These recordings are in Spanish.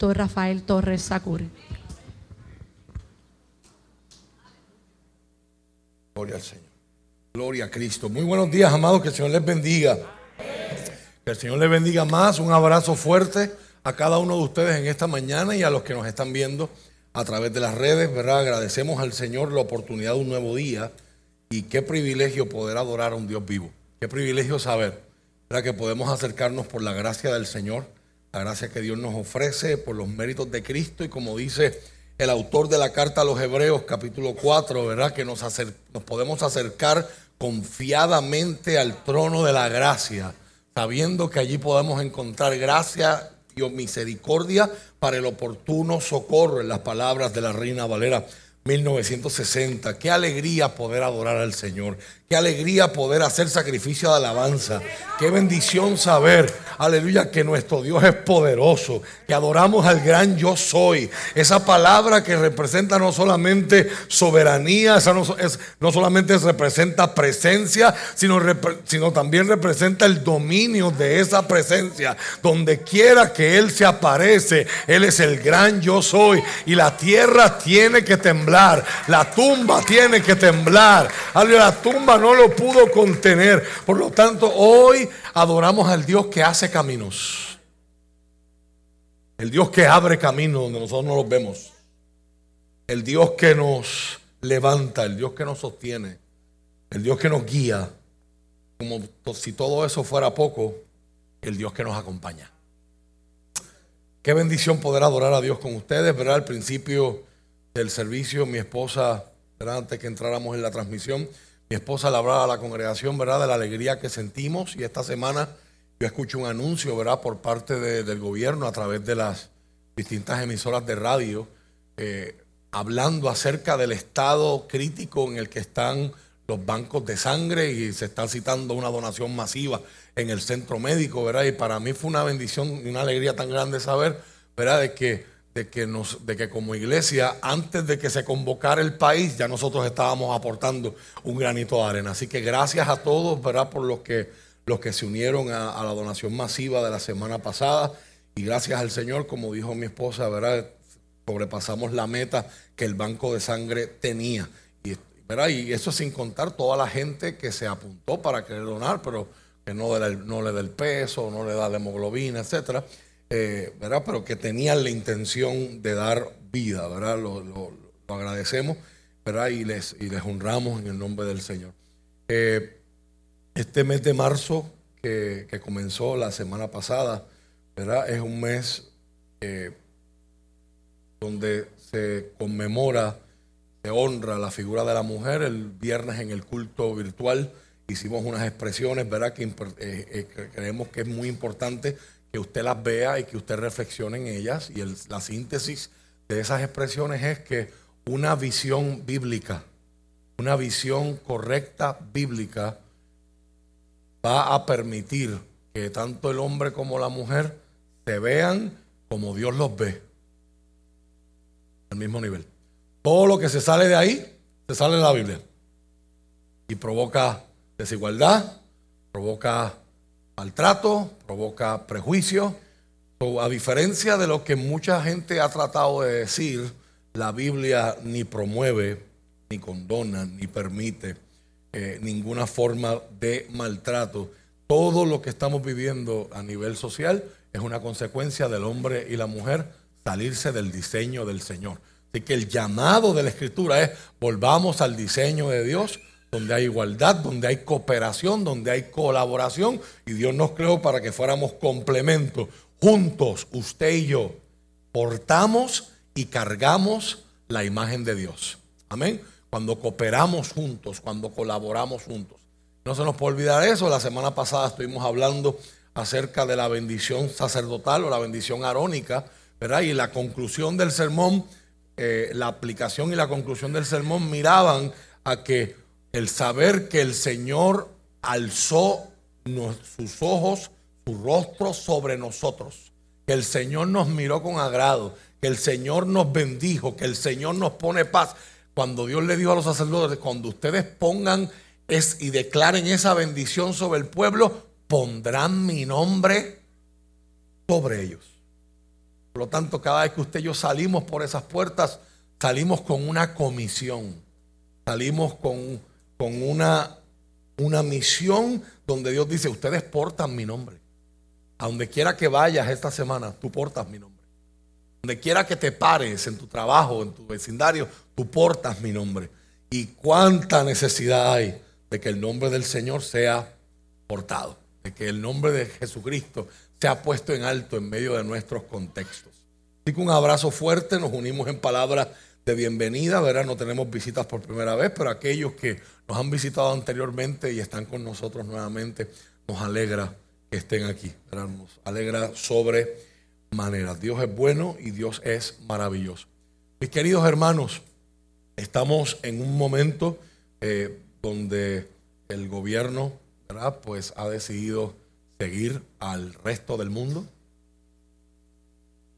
pastor Rafael Torres Sacure. Gloria al Señor. Gloria a Cristo. Muy buenos días, amados. Que el Señor les bendiga. Que el Señor les bendiga más. Un abrazo fuerte a cada uno de ustedes en esta mañana y a los que nos están viendo a través de las redes, ¿verdad? Agradecemos al Señor la oportunidad de un nuevo día y qué privilegio poder adorar a un Dios vivo. Qué privilegio saber ¿verdad? que podemos acercarnos por la gracia del Señor, la gracia que Dios nos ofrece, por los méritos de Cristo y como dice el autor de la carta a los Hebreos, capítulo 4, ¿verdad? Que nos, nos podemos acercar confiadamente al trono de la gracia, sabiendo que allí podemos encontrar gracia y misericordia para el oportuno socorro en las palabras de la Reina Valera 1960. Qué alegría poder adorar al Señor. Qué alegría poder hacer sacrificio de alabanza. Qué bendición saber, aleluya, que nuestro Dios es poderoso. Que adoramos al gran yo soy. Esa palabra que representa no solamente soberanía, esa no, es, no solamente representa presencia, sino, sino también representa el dominio de esa presencia. Donde quiera que Él se aparece, Él es el gran yo soy. Y la tierra tiene que temblar. La tumba tiene que temblar. Aleluya, la tumba no lo pudo contener. Por lo tanto, hoy adoramos al Dios que hace caminos. El Dios que abre caminos donde nosotros no los vemos. El Dios que nos levanta, el Dios que nos sostiene, el Dios que nos guía. Como si todo eso fuera poco, el Dios que nos acompaña. Qué bendición poder adorar a Dios con ustedes, ¿verdad? Al principio del servicio, mi esposa, antes que entráramos en la transmisión, mi esposa le hablaba a la congregación, ¿verdad?, de la alegría que sentimos y esta semana yo escucho un anuncio, ¿verdad?, por parte del gobierno a través de las distintas emisoras de radio, eh, hablando acerca del estado crítico en el que están los bancos de sangre y se está citando una donación masiva en el centro médico, ¿verdad? Y para mí fue una bendición y una alegría tan grande saber, ¿verdad?, de que de que, como iglesia, antes de que se convocara el país, ya nosotros estábamos aportando un granito de arena. Así que gracias a todos, ¿verdad? Por los que, los que se unieron a, la donación masiva de la semana pasada. Y gracias al Señor, como dijo mi esposa, ¿verdad? Sobrepasamos la meta que el banco de sangre tenía. Y, ¿verdad? y eso sin contar toda la gente que se apuntó para querer donar, pero que no, no le da el peso, no le da la hemoglobina, etcétera. Eh, ¿verdad? Pero que tenían la intención de dar vida, ¿verdad? Lo, agradecemos, ¿verdad? Y les, y les honramos en el nombre del Señor. Eh, este mes de marzo que, comenzó la semana pasada, ¿verdad? Es un mes eh, donde se conmemora, se honra la figura de la mujer. El viernes en el culto virtual hicimos unas expresiones, ¿verdad? Que creemos que es muy importante que usted las vea y que usted reflexione en ellas. Y la síntesis de esas expresiones es que una visión bíblica, una visión correcta bíblica, va a permitir que tanto el hombre como la mujer se vean como Dios los ve, al mismo nivel. Todo lo que se sale de ahí, se sale de la Biblia. Y provoca desigualdad, provoca maltrato, provoca prejuicio. a diferencia de lo que mucha gente ha tratado de decir, la Biblia ni promueve, ni condona, ni permite eh, ninguna forma de maltrato. Todo lo que estamos viviendo a nivel social es una consecuencia del hombre y la mujer salirse del diseño del Señor. Así que el llamado de la Escritura es volvamos al diseño de Dios donde hay igualdad, donde hay cooperación, donde hay colaboración. Y Dios nos creó para que fuéramos complementos. Juntos, usted y yo, portamos y cargamos la imagen de Dios. Amén. Cuando cooperamos juntos, cuando colaboramos juntos. No se nos puede olvidar eso. La semana pasada estuvimos hablando acerca de la bendición sacerdotal o la bendición arónica, ¿verdad? Y la conclusión del sermón, eh, la aplicación y la conclusión del sermón miraban a que el saber que el Señor alzó sus ojos, su rostro sobre nosotros, que el Señor nos miró con agrado, que el Señor nos bendijo, que el Señor nos pone paz. Cuando Dios le dijo a los sacerdotes, cuando ustedes pongan es, y declaren esa bendición sobre el pueblo, pondrán mi nombre sobre ellos. Por lo tanto, cada vez que usted y yo salimos por esas puertas, salimos con una comisión, salimos con, con una, una misión donde Dios dice, ustedes portan mi nombre. A donde quiera que vayas esta semana, tú portas mi nombre. Donde quiera que te pares, en tu trabajo, en tu vecindario, tú portas mi nombre. Y cuánta necesidad hay de que el nombre del Señor sea portado, de que el nombre de Jesucristo sea puesto en alto en medio de nuestros contextos. Así que un abrazo fuerte, nos unimos en palabras de bienvenida, ¿verdad? No tenemos visitas por primera vez, pero aquellos que nos han visitado anteriormente y están con nosotros nuevamente, nos alegra que estén aquí, ¿verdad? Nos alegra sobre manera. Dios es bueno y Dios es maravilloso. Mis queridos hermanos, estamos en un momento eh, donde el gobierno, ¿verdad? Pues ha decidido seguir al resto del mundo.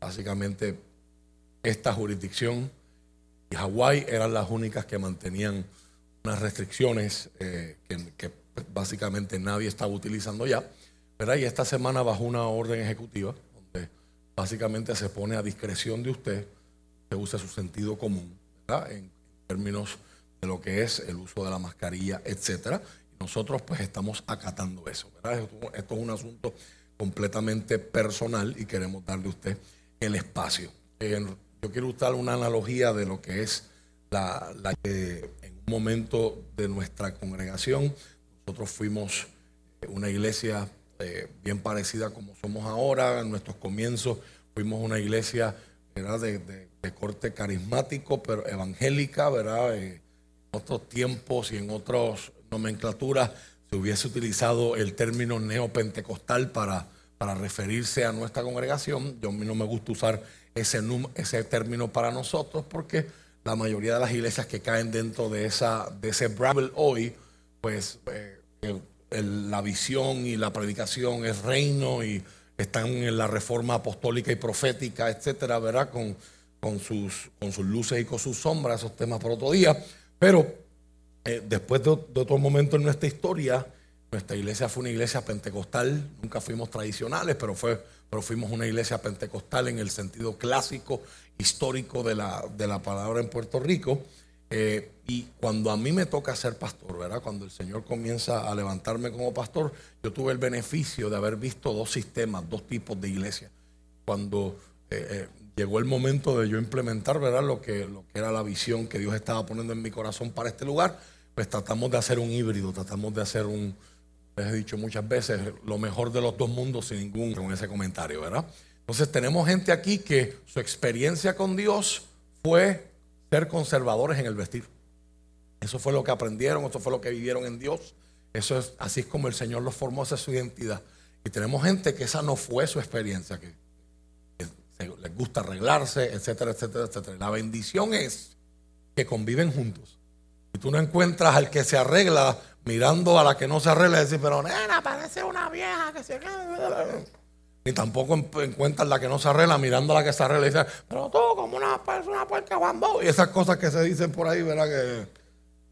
Básicamente, esta jurisdicción y Hawái eran las únicas que mantenían unas restricciones eh, que, básicamente nadie estaba utilizando ya. ¿verdad? Y esta semana bajó una orden ejecutiva donde básicamente se pone a discreción de usted que use su sentido común ¿verdad? en términos de lo que es el uso de la mascarilla, etcétera. Nosotros pues estamos acatando eso. Esto, es un asunto completamente personal y queremos darle a usted el espacio. Yo quiero usar una analogía de lo que es la, que en un momento de nuestra congregación, nosotros fuimos una iglesia eh, bien parecida como somos ahora, en nuestros comienzos fuimos una iglesia De, corte carismático, pero evangélica, ¿verdad? Eh, en otros tiempos y en otras nomenclaturas se hubiese utilizado el término neopentecostal para, para referirse a nuestra congregación. Yo a mí no me gusta usar ese, ese término para nosotros porque la mayoría de las iglesias que caen dentro de, esa, de ese Brabble hoy, pues eh, la visión y la predicación es reino y están en la reforma apostólica y profética, etcétera, ¿verdad? Con, con, sus, con sus luces y con sus sombras, esos temas por otro día. Pero eh, después de, de otro momento en nuestra historia, nuestra iglesia fue una iglesia pentecostal, nunca fuimos tradicionales, pero fue pero fuimos una iglesia pentecostal en el sentido clásico, histórico de la, de la palabra en Puerto Rico. Eh, y cuando a mí me toca ser pastor, ¿verdad? Cuando el Señor comienza a levantarme como pastor, yo tuve el beneficio de haber visto dos sistemas, dos tipos de iglesia. Cuando eh, eh, llegó el momento de yo implementar, ¿verdad? Lo que, lo que era la visión que Dios estaba poniendo en mi corazón para este lugar, pues tratamos de hacer un híbrido, tratamos de hacer un, les he dicho muchas veces, lo mejor de los dos mundos sin ningún con ese comentario, ¿verdad? Entonces tenemos gente aquí que su experiencia con Dios fue ser conservadores en el vestir. Eso fue lo que aprendieron, eso fue lo que vivieron en Dios. Eso es así es como el Señor los formó, esa es su identidad. Y tenemos gente que esa no fue su experiencia, que, les gusta arreglarse, etcétera, etcétera, etcétera. La bendición es que conviven juntos. Y tú no encuentras al que se arregla mirando a la que no se arregla y decir, pero nena, parece una vieja que se... Ni tampoco encuentras la que no se arregla mirando a la que se arregla y dice, pero tú como una persona puerca bambú. Y esas cosas que se dicen por ahí, ¿verdad?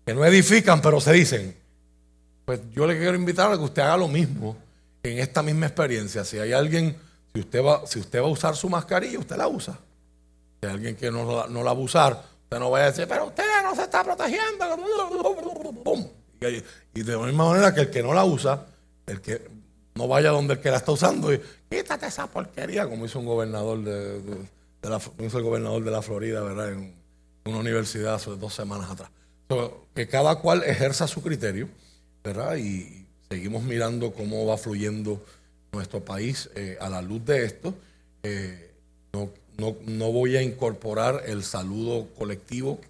Que, no edifican, pero se dicen. Pues yo le quiero invitar a que usted haga lo mismo en esta misma experiencia. Si hay alguien, si usted va, si usted va a usar su mascarilla, usted la usa. Si hay alguien que no, no la va a usar, usted no vaya a decir, pero usted no se está protegiendo. Y de la misma manera que el que no la usa, el que no vaya donde el que la está usando y quítate esa porquería, como hizo un gobernador de, la, hizo el gobernador de la Florida, ¿verdad? En una universidad hace dos semanas atrás. que cada cual ejerza su criterio, ¿verdad? Y seguimos mirando cómo va fluyendo nuestro país eh, a la luz de esto. Eh, no, no voy a incorporar el saludo colectivo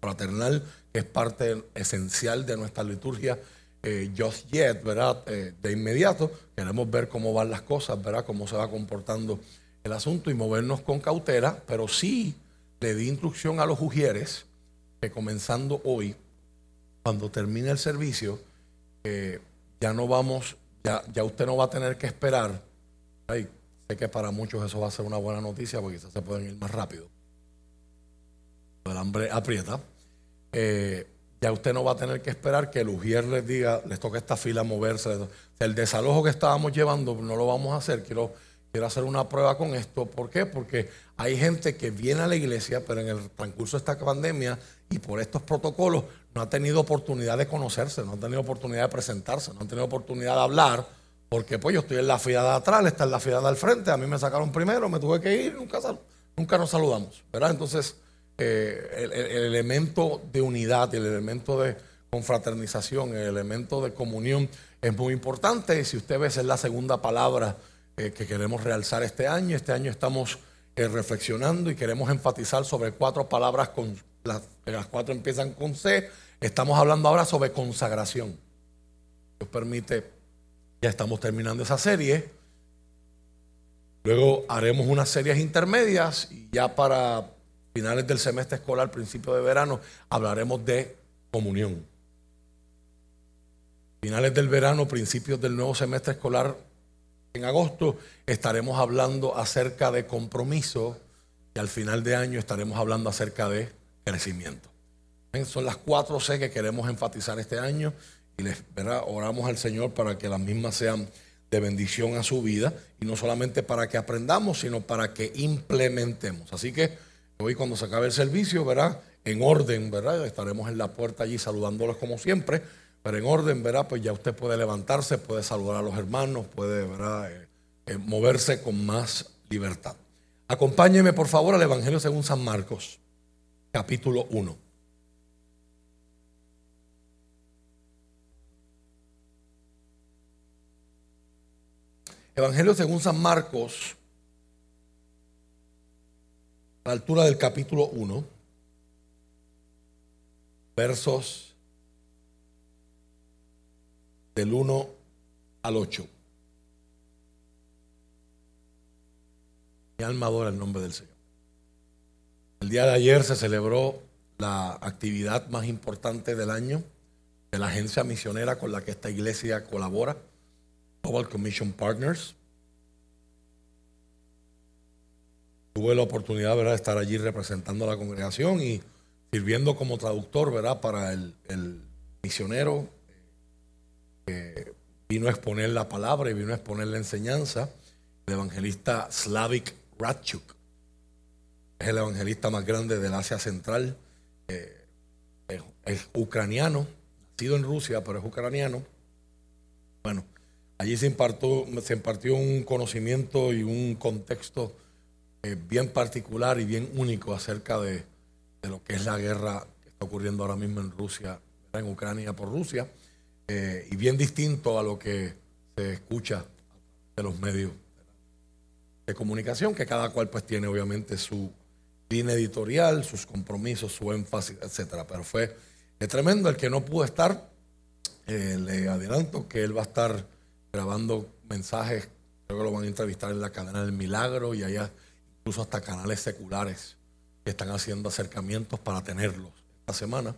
fraternal es parte esencial de nuestra liturgia eh, just yet, ¿verdad? Eh, de inmediato. Queremos ver cómo van las cosas, ¿verdad? Cómo se va comportando el asunto y movernos con cautela, pero sí le di instrucción a los ujieres que comenzando hoy, cuando termine el servicio, ya no vamos, ya, ya usted no va a tener que esperar. sé que para muchos eso va a ser una buena noticia porque quizás se pueden ir más rápido. El hambre aprieta. Eh, ya usted no va a tener que esperar que el Ujier les diga, les toque esta fila moverse. El desalojo que estábamos llevando no lo vamos a hacer. Quiero, quiero hacer una prueba con esto. ¿Por qué? Porque hay gente que viene a la iglesia, pero en el transcurso de esta pandemia y por estos protocolos no ha tenido oportunidad de conocerse, no ha tenido oportunidad de presentarse, no ha tenido oportunidad de hablar, porque pues yo estoy en la fila de atrás, está en la fila de al frente, a mí me sacaron primero, me tuve que ir, nunca, nunca nos saludamos, ¿verdad? Entonces, eh, el, elemento de unidad, el elemento de confraternización, el elemento de comunión es muy importante. Y si usted ve, es la segunda palabra eh, que queremos realzar este año. Este año estamos eh, reflexionando y queremos enfatizar sobre cuatro palabras con las, las cuatro empiezan con C. Estamos hablando ahora sobre consagración. Dios permite, ya estamos terminando esa serie. Luego haremos unas series intermedias y ya para finales del semestre escolar, principio de verano, hablaremos de comunión. Finales del verano, principios del nuevo semestre escolar, en agosto, estaremos hablando acerca de compromiso y al final de año estaremos hablando acerca de crecimiento. Son las cuatro C que queremos enfatizar este año y les oramos al Señor para que las mismas sean de bendición a su vida y no solamente para que aprendamos, sino para que implementemos. Así que Hoy cuando se acabe el servicio, ¿verdad? En orden, ¿verdad? Estaremos en la puerta allí saludándolos como siempre, pero en orden, ¿verdad? Pues ya usted puede levantarse, puede saludar a los hermanos, puede, ¿verdad? Eh, eh, moverse con más libertad. Acompáñeme por favor al Evangelio según San Marcos, capítulo 1. Evangelio según San Marcos, a la altura del capítulo 1, versos del 1 al 8. Mi alma adora el nombre del Señor. El día de ayer se celebró la actividad más importante del año de la agencia misionera con la que esta iglesia colabora, Global Commission Partners. Tuve la oportunidad ¿verdad? de estar allí representando a la congregación y sirviendo como traductor ¿verdad? para el, misionero que vino a exponer la palabra y vino a exponer la enseñanza, el evangelista Slavik Ratchuk. Es el evangelista más grande del Asia Central. Eh, es, ucraniano, nacido en Rusia, pero es ucraniano. Bueno, allí se impartió, se impartió un conocimiento y un contexto eh, bien particular y bien único acerca de, lo que es la guerra que está ocurriendo ahora mismo en Rusia, en Ucrania por Rusia, eh, y bien distinto a lo que se escucha de los medios de comunicación, que cada cual pues tiene obviamente su línea editorial, sus compromisos, su énfasis, etcétera. Pero fue tremendo el que no pudo estar. Eh, le adelanto que él va a estar grabando mensajes, creo que lo van a entrevistar en la cadena del Milagro y allá incluso hasta canales seculares que están haciendo acercamientos para tenerlos esta semana.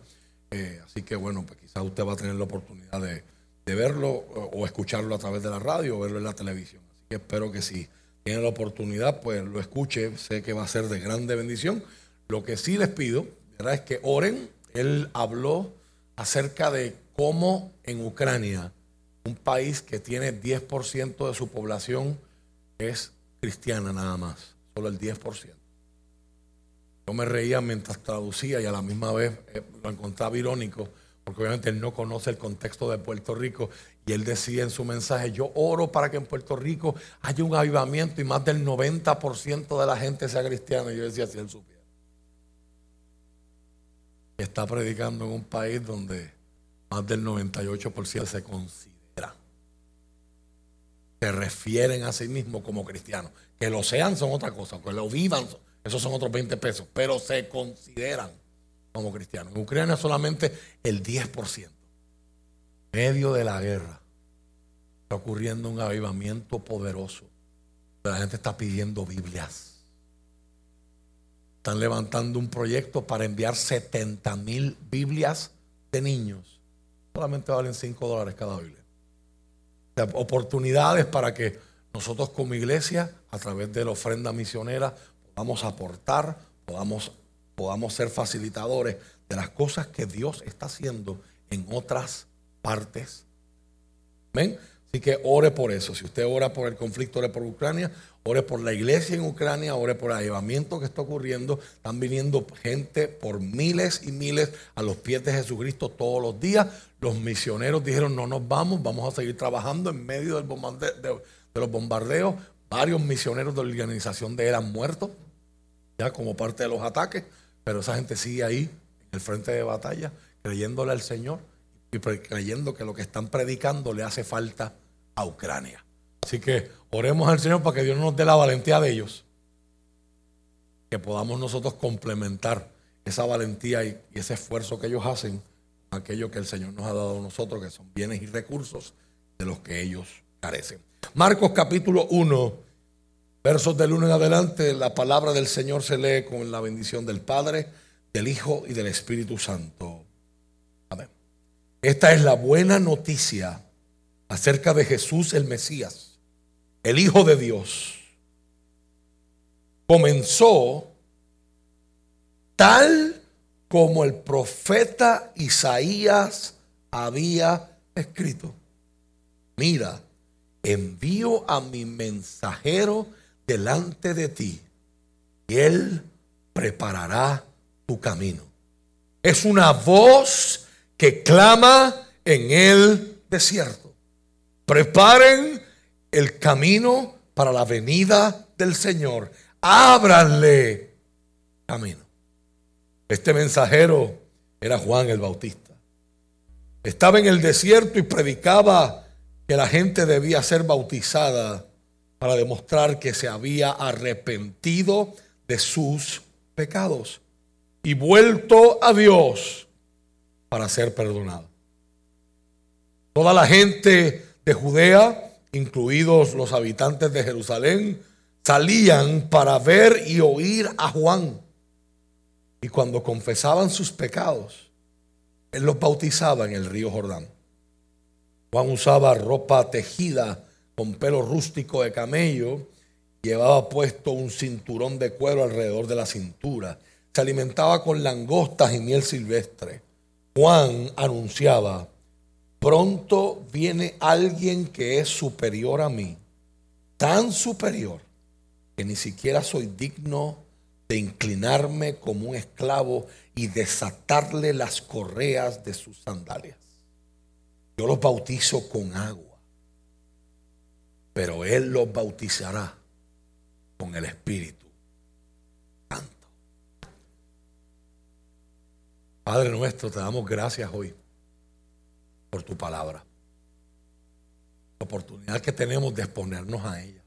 Eh, así que bueno, pues quizás usted va a tener la oportunidad de, verlo o, escucharlo a través de la radio o verlo en la televisión. Así que espero que si tiene la oportunidad, pues lo escuche. Sé que va a ser de grande bendición. Lo que sí les pido ¿verdad? es que oren. Él habló acerca de cómo en Ucrania, un país que tiene 10% de su población es cristiana nada más solo el 10%. Yo me reía mientras traducía y a la misma vez eh, lo encontraba irónico, porque obviamente él no conoce el contexto de Puerto Rico y él decía en su mensaje, yo oro para que en Puerto Rico haya un avivamiento y más del 90% de la gente sea cristiana. Y yo decía, si él supiera. Está predicando en un país donde más del 98% se considera, se refieren a sí mismos como cristianos. Que lo sean son otra cosa, que lo vivan, esos son otros 20 pesos, pero se consideran como cristianos. En Ucrania solamente el 10%. medio de la guerra está ocurriendo un avivamiento poderoso. La gente está pidiendo Biblias. Están levantando un proyecto para enviar 70 mil Biblias de niños. Solamente valen 5 dólares cada Biblia. oportunidades para que nosotros como iglesia, a través de la ofrenda misionera, podamos aportar, podamos, podamos ser facilitadores de las cosas que Dios está haciendo en otras partes. ¿Ven? Así que ore por eso. Si usted ora por el conflicto, ore por Ucrania, ore por la iglesia en Ucrania, ore por el avivamiento que está ocurriendo. Están viniendo gente por miles y miles a los pies de Jesucristo todos los días. Los misioneros dijeron, no nos vamos, vamos a seguir trabajando en medio del de, los bombardeos. Varios misioneros de la organización de él han ya como parte de los ataques, pero esa gente sigue ahí, en el frente de batalla, creyéndole al Señor y creyendo que lo que están predicando le hace falta a Ucrania. Así que oremos al Señor para que Dios nos dé la valentía de ellos. Que podamos nosotros complementar esa valentía y, ese esfuerzo que ellos hacen aquello que el Señor nos ha dado a nosotros, que son bienes y recursos de los que ellos carecen. Marcos capítulo 1, versos del 1 en adelante, la palabra del Señor se lee con la bendición del Padre, del Hijo y del Espíritu Santo. Esta es la buena noticia acerca de Jesús el Mesías, el Hijo de Dios. Comenzó tal como el profeta Isaías había escrito. Mira, envío a mi mensajero delante de ti y él preparará tu camino. Es una voz que clama en el desierto. Preparen el camino para la venida del Señor. Ábranle camino. Este mensajero era Juan el Bautista. Estaba en el desierto y predicaba que la gente debía ser bautizada para demostrar que se había arrepentido de sus pecados y vuelto a Dios para ser perdonado. Toda la gente de Judea, incluidos los habitantes de Jerusalén, salían para ver y oír a Juan. Y cuando confesaban sus pecados, él los bautizaba en el río Jordán. Juan usaba ropa tejida con pelo rústico de camello, llevaba puesto un cinturón de cuero alrededor de la cintura, se alimentaba con langostas y miel silvestre. Juan anunciaba, pronto viene alguien que es superior a mí, tan superior que ni siquiera soy digno de inclinarme como un esclavo y desatarle las correas de sus sandalias. Yo los bautizo con agua, pero Él los bautizará con el Espíritu Padre nuestro, te damos gracias hoy por tu palabra. La oportunidad que tenemos de exponernos a ella.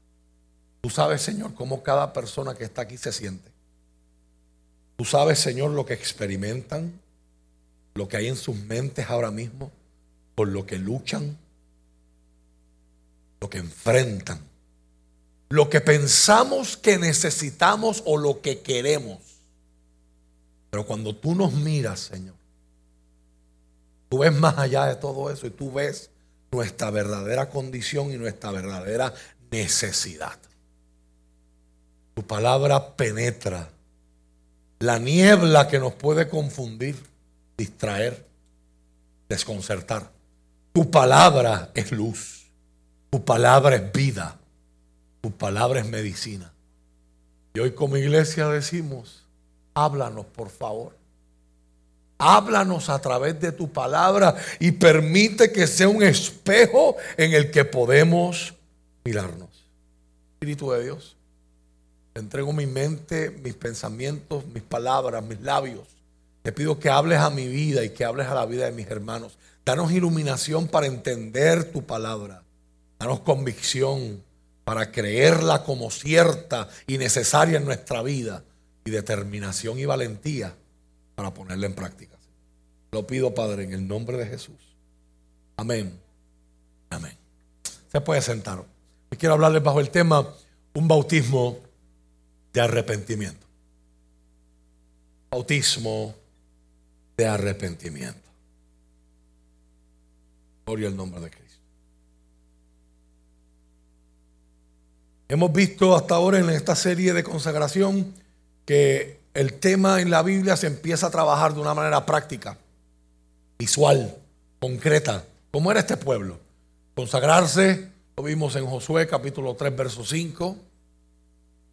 Tú sabes, Señor, cómo cada persona que está aquí se siente. Tú sabes, Señor, lo que experimentan, lo que hay en sus mentes ahora mismo, por lo que luchan, lo que enfrentan, lo que pensamos que necesitamos o lo que queremos. Pero cuando tú nos miras, Señor, tú ves más allá de todo eso y tú ves nuestra verdadera condición y nuestra verdadera necesidad. Tu palabra penetra la niebla que nos puede confundir, distraer, desconcertar. Tu palabra es luz, tu palabra es vida, tu palabra es medicina. Y hoy como iglesia decimos, Háblanos, por favor. Háblanos a través de tu palabra y permite que sea un espejo en el que podemos mirarnos. Espíritu de Dios, entrego mi mente, mis pensamientos, mis palabras, mis labios. Te pido que hables a mi vida y que hables a la vida de mis hermanos. Danos iluminación para entender tu palabra. Danos convicción para creerla como cierta y necesaria en nuestra vida y determinación y valentía para ponerla en práctica. Lo pido, Padre, en el nombre de Jesús. Amén. Amén. Se puede sentar. Hoy quiero hablarles bajo el tema un bautismo de arrepentimiento. Bautismo de arrepentimiento. Gloria al nombre de Cristo. Hemos visto hasta ahora en esta serie de consagración que el tema en la Biblia se empieza a trabajar de una manera práctica, visual, concreta, como era este pueblo. Consagrarse, lo vimos en Josué capítulo 3, verso 5,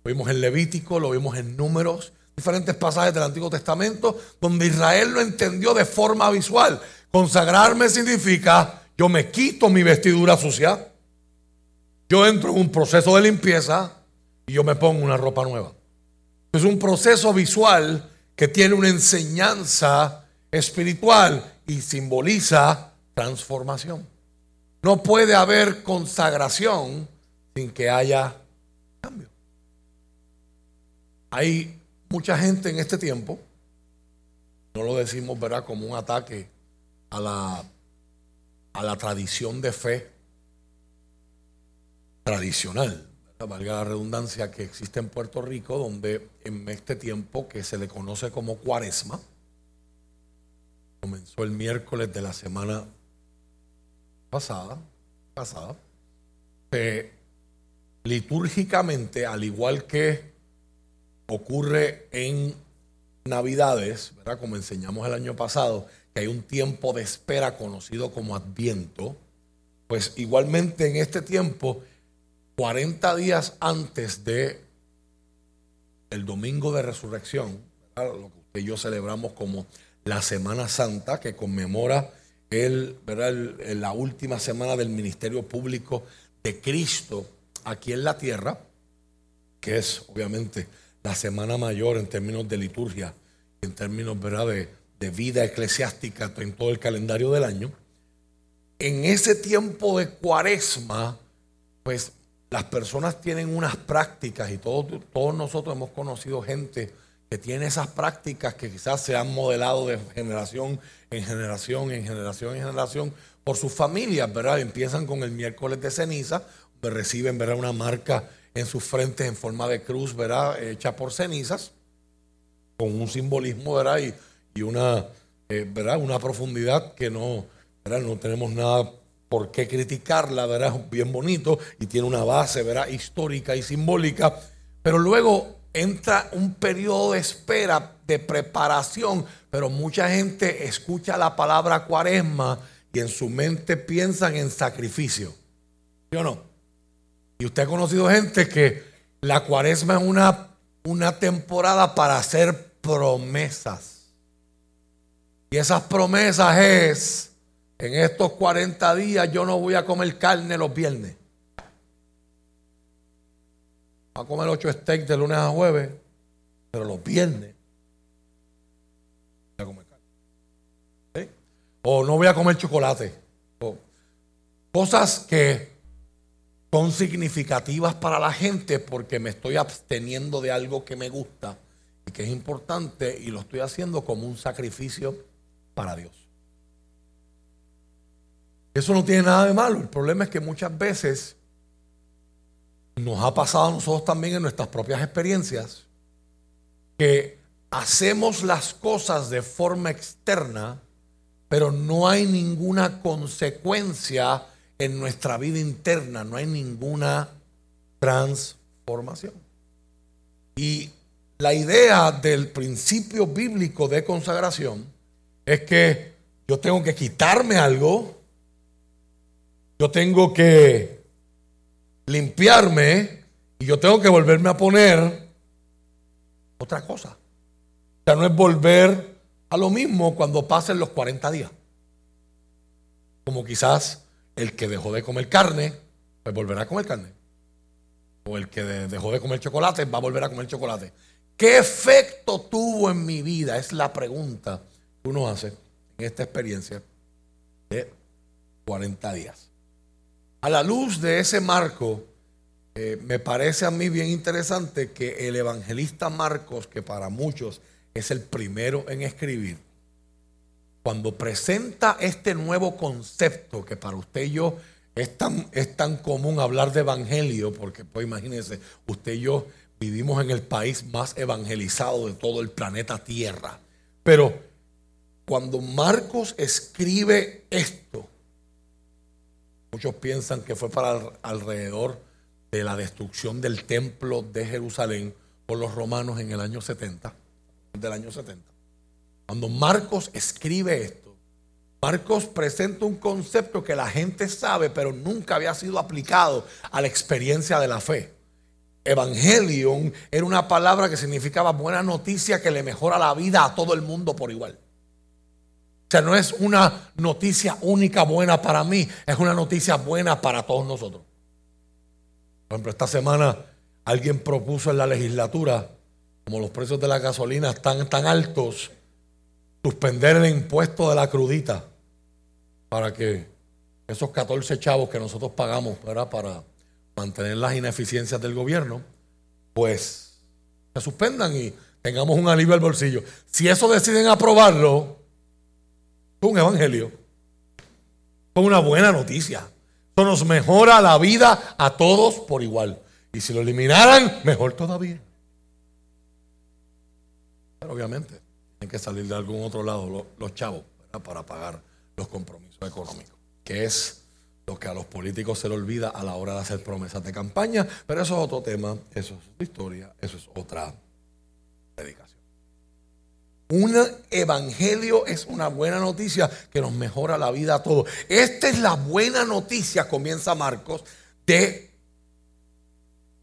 lo vimos en Levítico, lo vimos en Números, diferentes pasajes del Antiguo Testamento, donde Israel lo entendió de forma visual. Consagrarme significa yo me quito mi vestidura sucia, yo entro en un proceso de limpieza y yo me pongo una ropa nueva. Es un proceso visual que tiene una enseñanza espiritual y simboliza transformación. No puede haber consagración sin que haya cambio. Hay mucha gente en este tiempo, no lo decimos, ¿verdad?, como un ataque a la, a la tradición de fe tradicional, valga la redundancia, que existe en Puerto Rico, donde en este tiempo que se le conoce como cuaresma, comenzó el miércoles de la semana pasada, pasada, litúrgicamente, al igual que ocurre en Navidades, ¿verdad? como enseñamos el año pasado, que hay un tiempo de espera conocido como Adviento, pues igualmente en este tiempo 40 días antes de el domingo de resurrección, lo que yo celebramos como la Semana Santa, que conmemora el, la última semana del ministerio público de Cristo aquí en la tierra, que es obviamente la semana mayor en términos de liturgia, en términos De, de vida eclesiástica en todo el calendario del año. En ese tiempo de cuaresma, pues las personas tienen unas prácticas y todos, todos nosotros hemos conocido gente que tiene esas prácticas que quizás se han modelado de generación en generación, en generación en generación, por sus familias, ¿verdad? Empiezan con el miércoles de ceniza, donde reciben, ¿verdad? Una marca en sus frentes en forma de cruz, ¿verdad? Hecha por cenizas, con un simbolismo, ¿verdad? Y, y una, eh, ¿verdad? Una profundidad que no, ¿verdad? No tenemos nada por qué criticarla, ¿verdad? Es bien bonito y tiene una base, ¿verdad? Histórica y simbólica. Pero luego entra un periodo de espera, de preparación, pero mucha gente escucha la palabra cuaresma y en su mente piensan en sacrificio. ¿Sí o no? Y usted ha conocido gente que la cuaresma es una, una temporada para hacer promesas. Y esas promesas es en estos 40 días yo no voy a comer carne los viernes. Voy a comer ocho steaks de lunes a jueves, pero los viernes voy a comer carne. O no voy a comer chocolate. cosas que son significativas para la gente porque me estoy absteniendo de algo que me gusta y que es importante y lo estoy haciendo como un sacrificio para Dios. Eso no tiene nada de malo. El problema es que muchas veces nos ha pasado a nosotros también en nuestras propias experiencias que hacemos las cosas de forma externa, pero no hay ninguna consecuencia en nuestra vida interna, no hay ninguna transformación. Y la idea del principio bíblico de consagración es que yo tengo que quitarme algo, yo tengo que limpiarme y yo tengo que volverme a poner otra cosa. O sea, no es volver a lo mismo cuando pasen los 40 días. Como quizás el que dejó de comer carne, pues volverá a comer carne. O el que dejó de comer chocolate, va a volver a comer chocolate. ¿Qué efecto tuvo en mi vida? Es la pregunta que uno hace en esta experiencia de 40 días. A la luz de ese marco, eh, me parece a mí bien interesante que el evangelista Marcos, que para muchos es el primero en escribir, cuando presenta este nuevo concepto que para usted y yo es tan, es tan común hablar de evangelio, porque pues imagínense, usted y yo vivimos en el país más evangelizado de todo el planeta Tierra. Pero cuando Marcos escribe esto, Muchos piensan que fue para alrededor de la destrucción del templo de Jerusalén por los romanos en el año 70, del año 70. Cuando Marcos escribe esto, Marcos presenta un concepto que la gente sabe, pero nunca había sido aplicado a la experiencia de la fe. Evangelion era una palabra que significaba buena noticia que le mejora la vida a todo el mundo por igual. O sea, no es una noticia única buena para mí, es una noticia buena para todos nosotros. Por ejemplo, esta semana alguien propuso en la legislatura, como los precios de la gasolina están tan altos, suspender el impuesto de la crudita para que esos 14 chavos que nosotros pagamos para mantener las ineficiencias del gobierno, pues se suspendan y tengamos un alivio al bolsillo. Si eso deciden aprobarlo, es un evangelio. Es una buena noticia. Eso nos mejora la vida a todos por igual. Y si lo eliminaran, mejor todavía. Pero obviamente, tienen que salir de algún otro lado los, chavos para pagar los compromisos económicos, que es lo que a los políticos se les olvida a la hora de hacer promesas de campaña, pero eso es otro tema, eso es otra historia, eso es otra dedicación. Un evangelio es una buena noticia que nos mejora la vida a todos. Esta es la buena noticia, comienza Marcos, de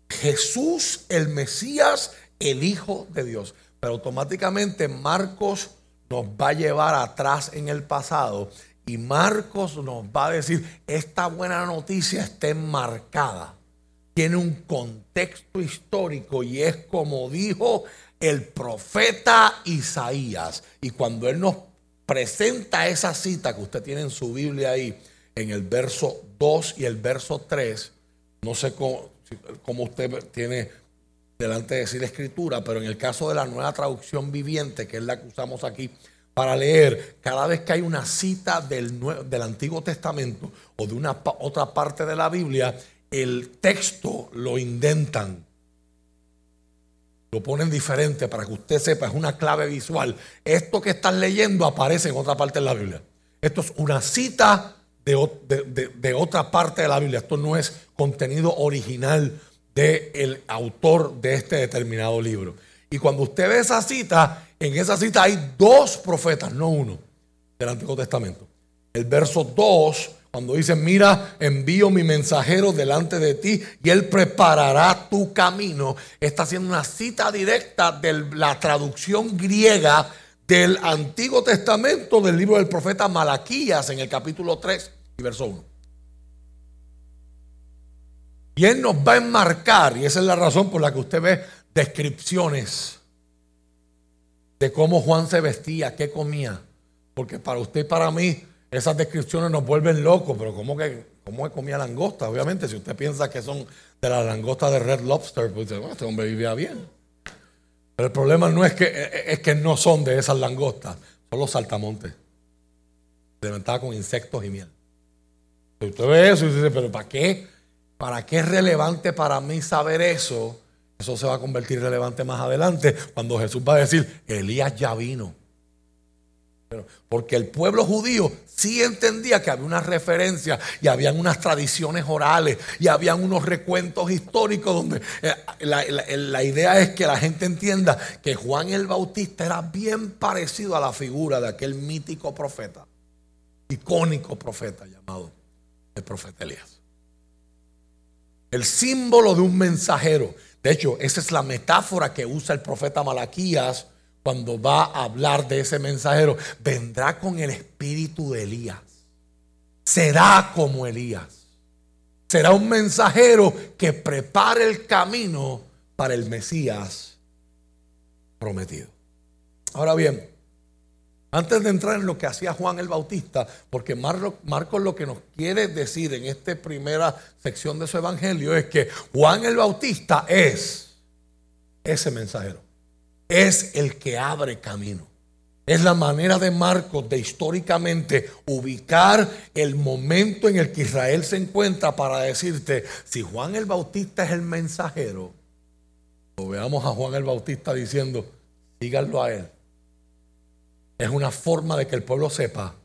Jesús el Mesías, el Hijo de Dios. Pero automáticamente Marcos nos va a llevar atrás en el pasado y Marcos nos va a decir, esta buena noticia está enmarcada, tiene un contexto histórico y es como dijo el profeta Isaías. Y cuando él nos presenta esa cita que usted tiene en su Biblia ahí, en el verso 2 y el verso 3, no sé cómo, cómo usted tiene delante de decir escritura, pero en el caso de la nueva traducción viviente, que es la que usamos aquí para leer, cada vez que hay una cita del, del Antiguo Testamento o de una otra parte de la Biblia, el texto lo intentan. Lo ponen diferente para que usted sepa, es una clave visual. Esto que están leyendo aparece en otra parte de la Biblia. Esto es una cita de, de otra parte de la Biblia. Esto no es contenido original del autor de este determinado libro. Y cuando usted ve esa cita, en esa cita hay dos profetas, no uno, del Antiguo Testamento. El verso 2, cuando dice, mira, envío mi mensajero delante de ti y él preparará tu camino, está haciendo una cita directa de la traducción griega del Antiguo Testamento del libro del profeta Malaquías en el capítulo 3 y verso 1. Y Él nos va a enmarcar, y esa es la razón por la que usted ve descripciones de cómo Juan se vestía, qué comía. Porque para usted y para mí esas descripciones nos vuelven locos, pero ¿cómo que, cómo comía langosta? Obviamente, si usted piensa que son de la langosta de Red Lobster, pues dice, este hombre vivía bien. Pero el problema no es que, es que no son de esas langostas, son los saltamontes. Se alimentaba con insectos y miel. Si usted ve eso y dice, pero ¿para qué? ¿Para qué es relevante para mí saber eso? Eso se va a convertir relevante más adelante cuando Jesús va a decir, Elías ya vino. porque el pueblo judío sí entendía que había una referencia y habían unas tradiciones orales y habían unos recuentos históricos donde eh, la, la idea es que la gente entienda que Juan el Bautista era bien parecido a la figura de aquel mítico profeta, icónico profeta llamado el profeta Elías el símbolo de un mensajero. De hecho, esa es la metáfora que usa el profeta Malaquías cuando va a hablar de ese mensajero. Vendrá con el espíritu de Elías. Será como Elías. Será un mensajero que prepare el camino para el Mesías prometido. Ahora bien, antes de entrar en lo que hacía Juan el Bautista, porque Marcos lo que nos quiere decir en esta primera sección de su evangelio es que Juan el Bautista es ese mensajero, es el que abre camino. Es la manera de Marcos de históricamente ubicar el momento en el que Israel se encuentra para decirte, si Juan el Bautista es el mensajero, lo veamos a Juan el Bautista diciendo, síganlo a él es una forma de que el pueblo sepa,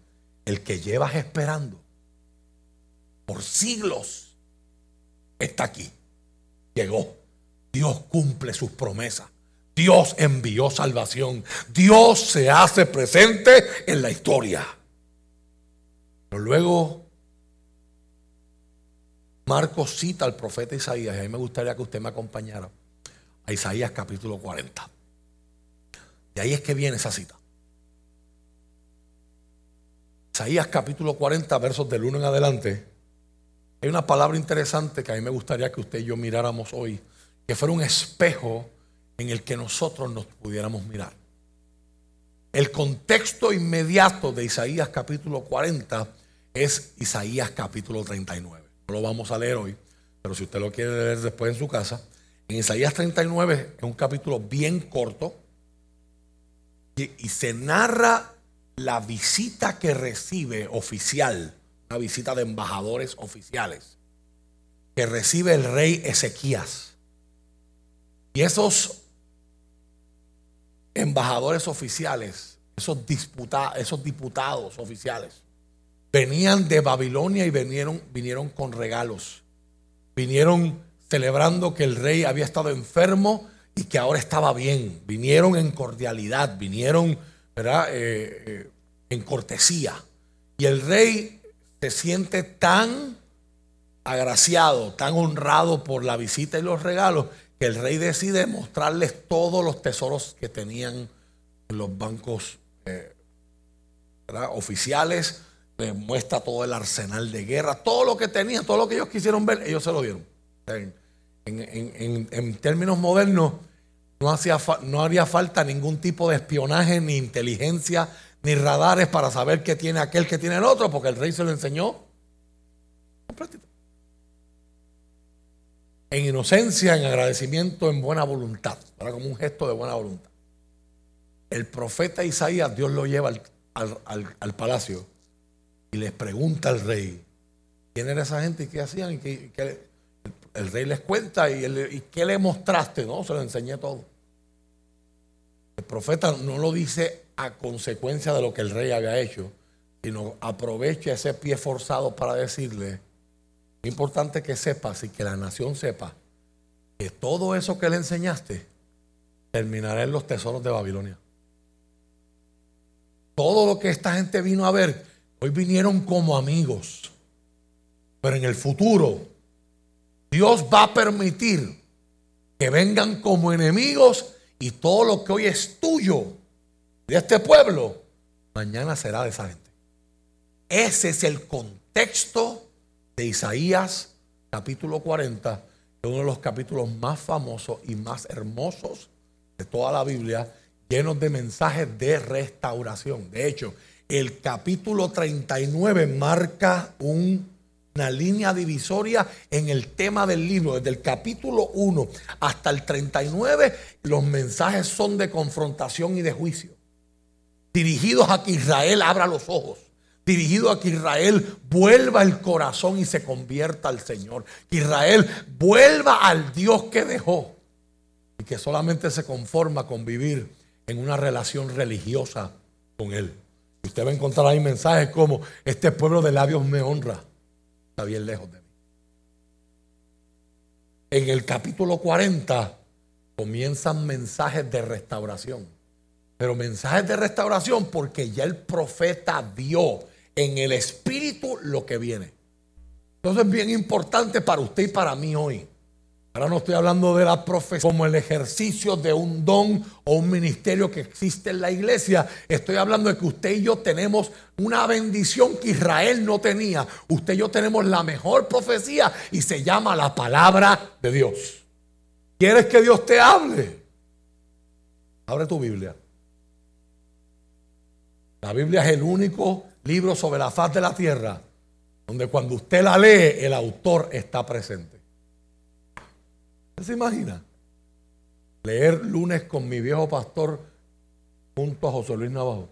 el que llevas esperando por siglos está aquí. Llegó. Dios cumple sus promesas. Dios envió salvación. Dios se hace presente en la historia. Pero luego Marcos cita al profeta Isaías a mí me gustaría que usted me acompañara a Isaías capítulo 40. Y ahí es que viene esa cita. Isaías capítulo 40, versos del 1 en adelante. Hay una palabra interesante que a mí me gustaría que usted y yo miráramos hoy, que fuera un espejo en el que nosotros nos pudiéramos mirar. El contexto inmediato de Isaías capítulo 40 es Isaías capítulo 39. No lo vamos a leer hoy, pero si usted lo quiere leer después en su casa, en Isaías 39 es un capítulo bien corto y, y se narra la visita que recibe oficial, una visita de embajadores oficiales, que recibe el rey Ezequías. Y esos embajadores oficiales, esos, esos diputados oficiales, venían de Babilonia y vinieron, vinieron con regalos. Vinieron celebrando que el rey había estado enfermo y que ahora estaba bien. Vinieron en cordialidad, vinieron ¿verdad? Eh, eh, en cortesía. Y el rey se siente tan agraciado, tan honrado por la visita y los regalos, que el rey decide mostrarles todos los tesoros que tenían en los bancos eh, oficiales, les muestra todo el arsenal de guerra, todo lo que tenían, todo lo que ellos quisieron ver, ellos se lo dieron. En, términos modernos, no, hacía no haría falta ningún tipo de espionaje, ni inteligencia, ni radares para saber qué tiene aquel que tiene el otro, porque el rey se lo enseñó en inocencia, en agradecimiento, en buena voluntad. Era como un gesto de buena voluntad. El profeta Isaías, Dios lo lleva al, palacio y les pregunta al rey, ¿quién era esa gente y qué hacían? Y el rey les cuenta y, ¿y qué le mostraste? No, se lo enseñé todo. Profeta no lo dice a consecuencia de lo que el rey había hecho, sino aprovecha ese pie forzado para decirle, es importante que sepas y que la nación sepa que todo eso que le enseñaste terminará en los tesoros de Babilonia. Todo lo que esta gente vino a ver, hoy vinieron como amigos. Pero en el futuro, Dios va a permitir que vengan como enemigos y todo lo que hoy es tuyo de este pueblo, mañana será de esa gente. Ese es el contexto de Isaías capítulo 40, es uno de los capítulos más famosos y más hermosos de toda la Biblia, llenos de mensajes de restauración. De hecho, el capítulo 39 marca una línea divisoria en el tema del libro. Desde el capítulo 1 hasta el 39, los mensajes son de confrontación y de juicio. Dirigidos a que Israel abra los ojos dirigido a que Israel vuelva el corazón y se convierta al Señor. Que Israel vuelva al Dios que dejó y que solamente se conforma con vivir en una relación religiosa con Él. usted va a encontrar ahí mensajes como, este pueblo de labios me honra. Está bien lejos de mí. En el capítulo 40 comienzan mensajes de restauración. Pero mensajes de restauración porque ya el profeta vio en el espíritu lo que viene. Entonces es bien importante para usted y para mí hoy. Ahora no estoy hablando de la profesión como el ejercicio de un don o un ministerio que existe en la iglesia. Estoy hablando de que usted y yo tenemos una bendición que Israel no tenía. Usted y yo tenemos la mejor profecía y se llama la palabra de Dios. ¿Quieres que Dios te hable? Abre tu Biblia. La Biblia es el único libro sobre la faz de la tierra, donde cuando usted la lee, el autor está presente. ¿Usted se imagina? Leer lunes con mi viejo pastor junto a José Luis Navajo.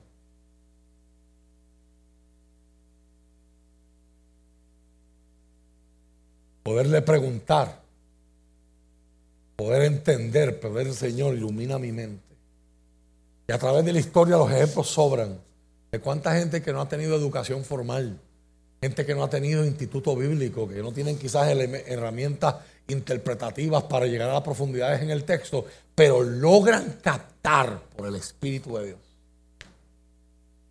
Poderle preguntar, poder entender, poder Señor ilumina mi mente. Y a través de la historia los ejemplos sobran de cuánta gente que no ha tenido educación formal, gente que no ha tenido instituto bíblico, que no tienen quizás herramientas interpretativas para llegar a las profundidades en el texto, pero logran captar por el Espíritu de Dios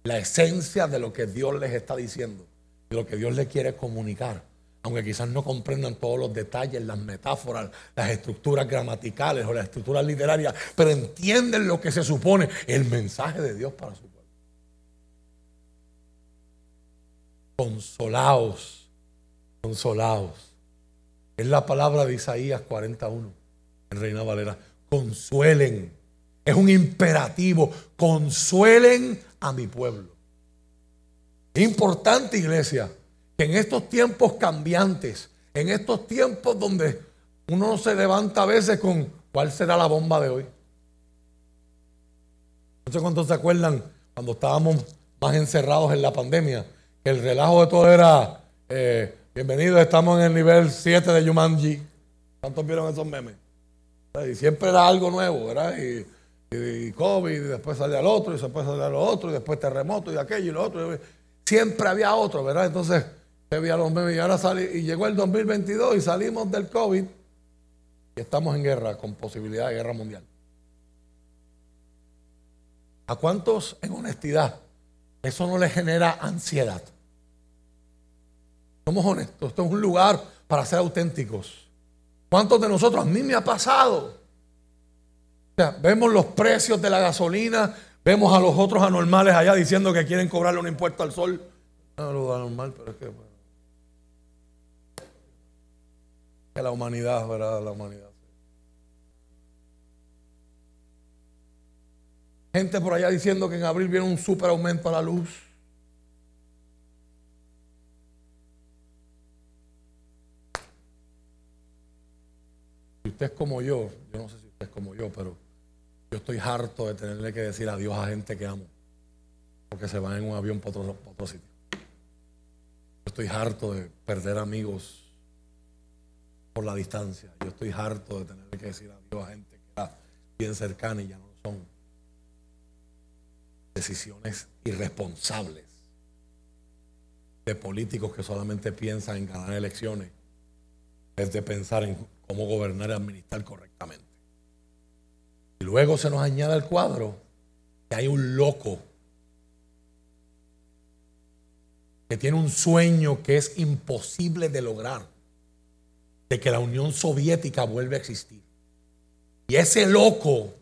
la esencia de lo que Dios les está diciendo. de lo que Dios le quiere comunicar. Aunque quizás no comprendan todos los detalles, las metáforas, las estructuras gramaticales o las estructuras literarias, pero entienden lo que se supone el mensaje de Dios para su pueblo. Consolaos, consolaos. Es la palabra de Isaías 41 en Reina Valera. Consuelen. Es un imperativo. Consuelen a mi pueblo. Es importante, iglesia, que en estos tiempos cambiantes, en estos tiempos donde uno se levanta a veces con cuál será la bomba de hoy. No sé cuántos se acuerdan cuando estábamos más encerrados en la pandemia, el relajo de todo era, eh, bienvenidos, estamos en el nivel 7 de Yumanji. ¿Cuántos vieron esos memes? Y siempre era algo nuevo, ¿verdad? Y, COVID, y después salía al otro, y después salía al otro, y después terremoto, y aquello, y lo otro siempre había otro, ¿verdad? Entonces, había los y ahora y llegó el 2022 y salimos del COVID y estamos en guerra, con posibilidad de guerra mundial. ¿A cuántos en honestidad eso no les genera ansiedad? Somos honestos, esto es un lugar para ser auténticos. ¿Cuántos de nosotros? A mí me ha pasado. O sea, vemos los precios de la gasolina, Vemos a los otros anormales allá diciendo que quieren cobrarle un impuesto al sol. No lo anormal, pero es que, que la humanidad, ¿verdad? La humanidad. Gente por allá diciendo que en abril viene un super aumento a la luz. Si usted es como yo, yo no sé si usted es como yo, pero yo estoy harto de tenerle que decir adiós a gente que amo, porque se van en un avión para otro, sitio. Yo estoy harto de perder amigos por la distancia. Yo estoy harto de tenerle que decir adiós a gente que era bien cercana y ya no son. Decisiones irresponsables de políticos que solamente piensan en ganar elecciones, es de pensar en cómo gobernar y administrar correctamente. Y luego se nos añade al cuadro que hay un loco que tiene un sueño que es imposible de lograr, de que la Unión Soviética vuelva a existir. Y ese loco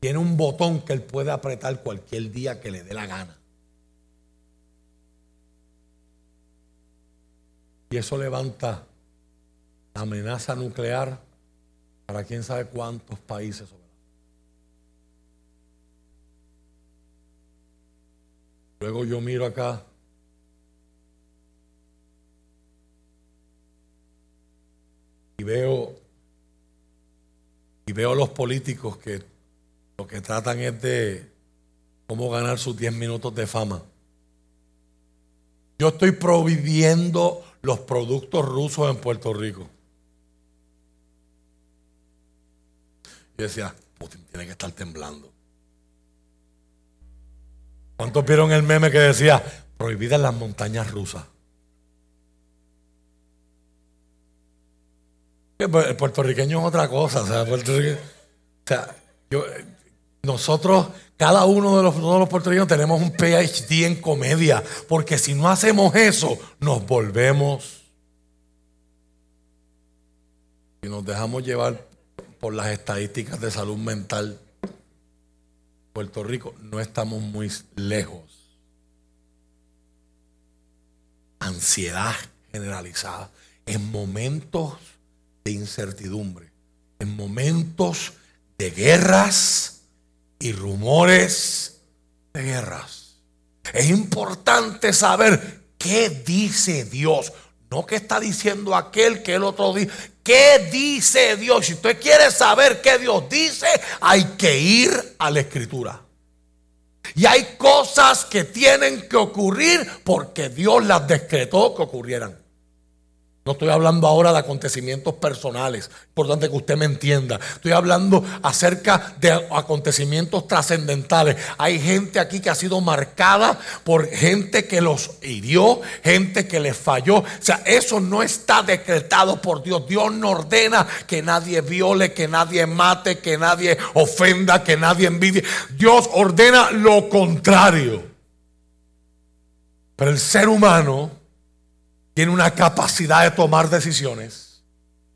tiene un botón que él puede apretar cualquier día que le dé la gana. Y eso levanta la amenaza nuclear para quién sabe cuántos países. Luego yo miro acá. Y veo y veo a los políticos que lo que tratan es de cómo ganar sus 10 minutos de fama. Yo estoy prohibiendo los productos rusos en Puerto Rico. Yo decía, Putin tiene que estar temblando. ¿Cuántos vieron el meme que decía prohibidas las montañas rusas? Pues, el puertorriqueño es otra cosa. O sea, nosotros, cada uno de los, los puertorriqueños tenemos un PhD en comedia, porque si no hacemos eso, nos volvemos. Y nos dejamos llevar por las estadísticas de salud mental. Puerto Rico, no estamos muy lejos. Ansiedad generalizada. En momentos de incertidumbre, en momentos de guerras y rumores de guerras. Es importante saber qué dice Dios, no qué está diciendo aquel que el otro dice. ¿Qué dice Dios? Si usted quiere saber qué Dios dice, hay que ir a la escritura. Y hay cosas que tienen que ocurrir porque Dios las decretó que ocurrieran. No estoy hablando ahora de acontecimientos personales, importante que usted me entienda. Estoy hablando acerca de acontecimientos trascendentales. Hay gente aquí que ha sido marcada por gente que los hirió, gente que les falló. O sea, eso no está decretado por Dios. Dios no ordena que nadie viole, que nadie mate, que nadie ofenda, que nadie envidie. Dios ordena lo contrario. Pero el ser humano tiene una capacidad de tomar decisiones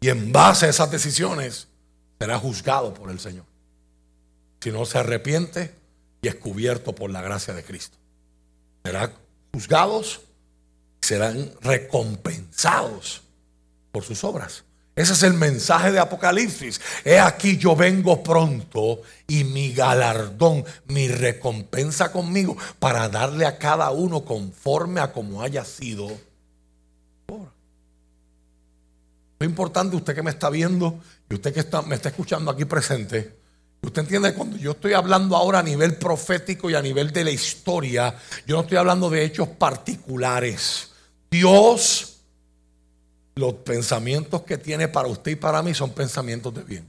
y en base a esas decisiones será juzgado por el Señor. Si no se arrepiente y es cubierto por la gracia de Cristo. Serán juzgados, serán recompensados por sus obras. Ese es el mensaje de Apocalipsis. He aquí yo vengo pronto y mi galardón, mi recompensa conmigo para darle a cada uno conforme a como haya sido. Lo importante, usted que me está viendo y usted que me está escuchando aquí presente, usted entiende cuando yo estoy hablando ahora a nivel profético y a nivel de la historia, yo no estoy hablando de hechos particulares. Dios los pensamientos que tiene para usted y para mí son pensamientos de bien.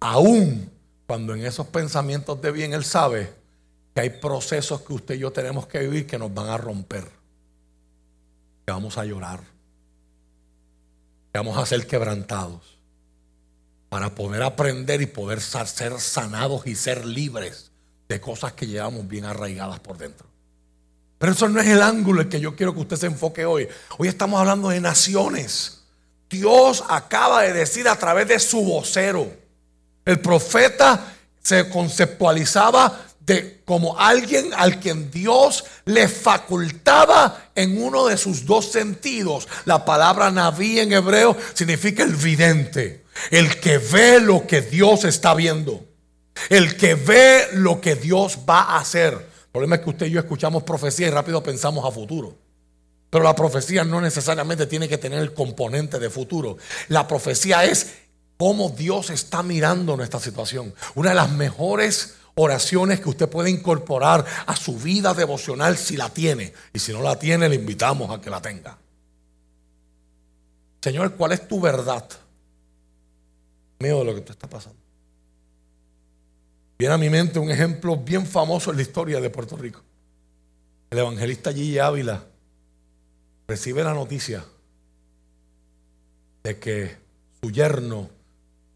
Aún cuando en esos pensamientos de bien Él sabe que hay procesos que usted y yo tenemos que vivir que nos van a romper, que vamos a llorar, que vamos a ser quebrantados, para poder aprender y poder ser sanados y ser libres de cosas que llevamos bien arraigadas por dentro. Pero eso no es el ángulo en que yo quiero que usted se enfoque hoy. Hoy estamos hablando de naciones. Dios acaba de decir a través de su vocero. El profeta se conceptualizaba de como alguien al quien Dios le facultaba en uno de sus dos sentidos. La palabra naví en hebreo significa el vidente, el que ve lo que Dios está viendo, el que ve lo que Dios va a hacer. El problema es que usted y yo escuchamos profecía y rápido pensamos a futuro. Pero la profecía no necesariamente tiene que tener el componente de futuro. La profecía es cómo Dios está mirando nuestra situación. Una de las mejores oraciones que usted puede incorporar a su vida devocional si la tiene. Y si no la tiene, le invitamos a que la tenga. Señor, ¿cuál es tu verdad? Miedo de lo que te está pasando. Viene a mi mente un ejemplo bien famoso en la historia de Puerto Rico. El evangelista Gigi Ávila recibe la noticia de que su yerno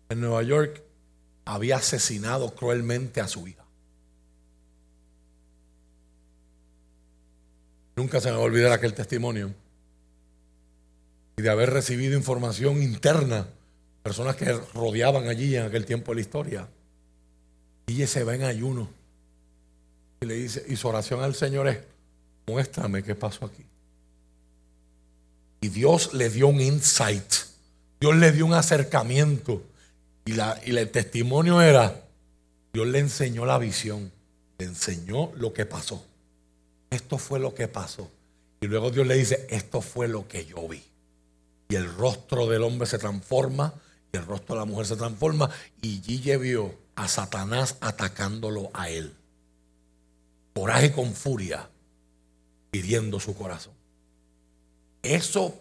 en Nueva York había asesinado cruelmente a su hija. Nunca se me va a olvidar aquel testimonio. Y de haber recibido información interna, personas que rodeaban allí en aquel tiempo de la historia y se va en ayuno. Y le dice, y su oración al Señor es, muéstrame qué pasó aquí. Y Dios le dio un insight. Dios le dio un acercamiento. Y, el testimonio era, Dios le enseñó la visión. Le enseñó lo que pasó. Esto fue lo que pasó. Y luego Dios le dice, esto fue lo que yo vi. Y el rostro del hombre se transforma y el rostro de la mujer se transforma. Y Gille vio a Satanás atacándolo a él. Coraje con furia, hiriendo su corazón. Eso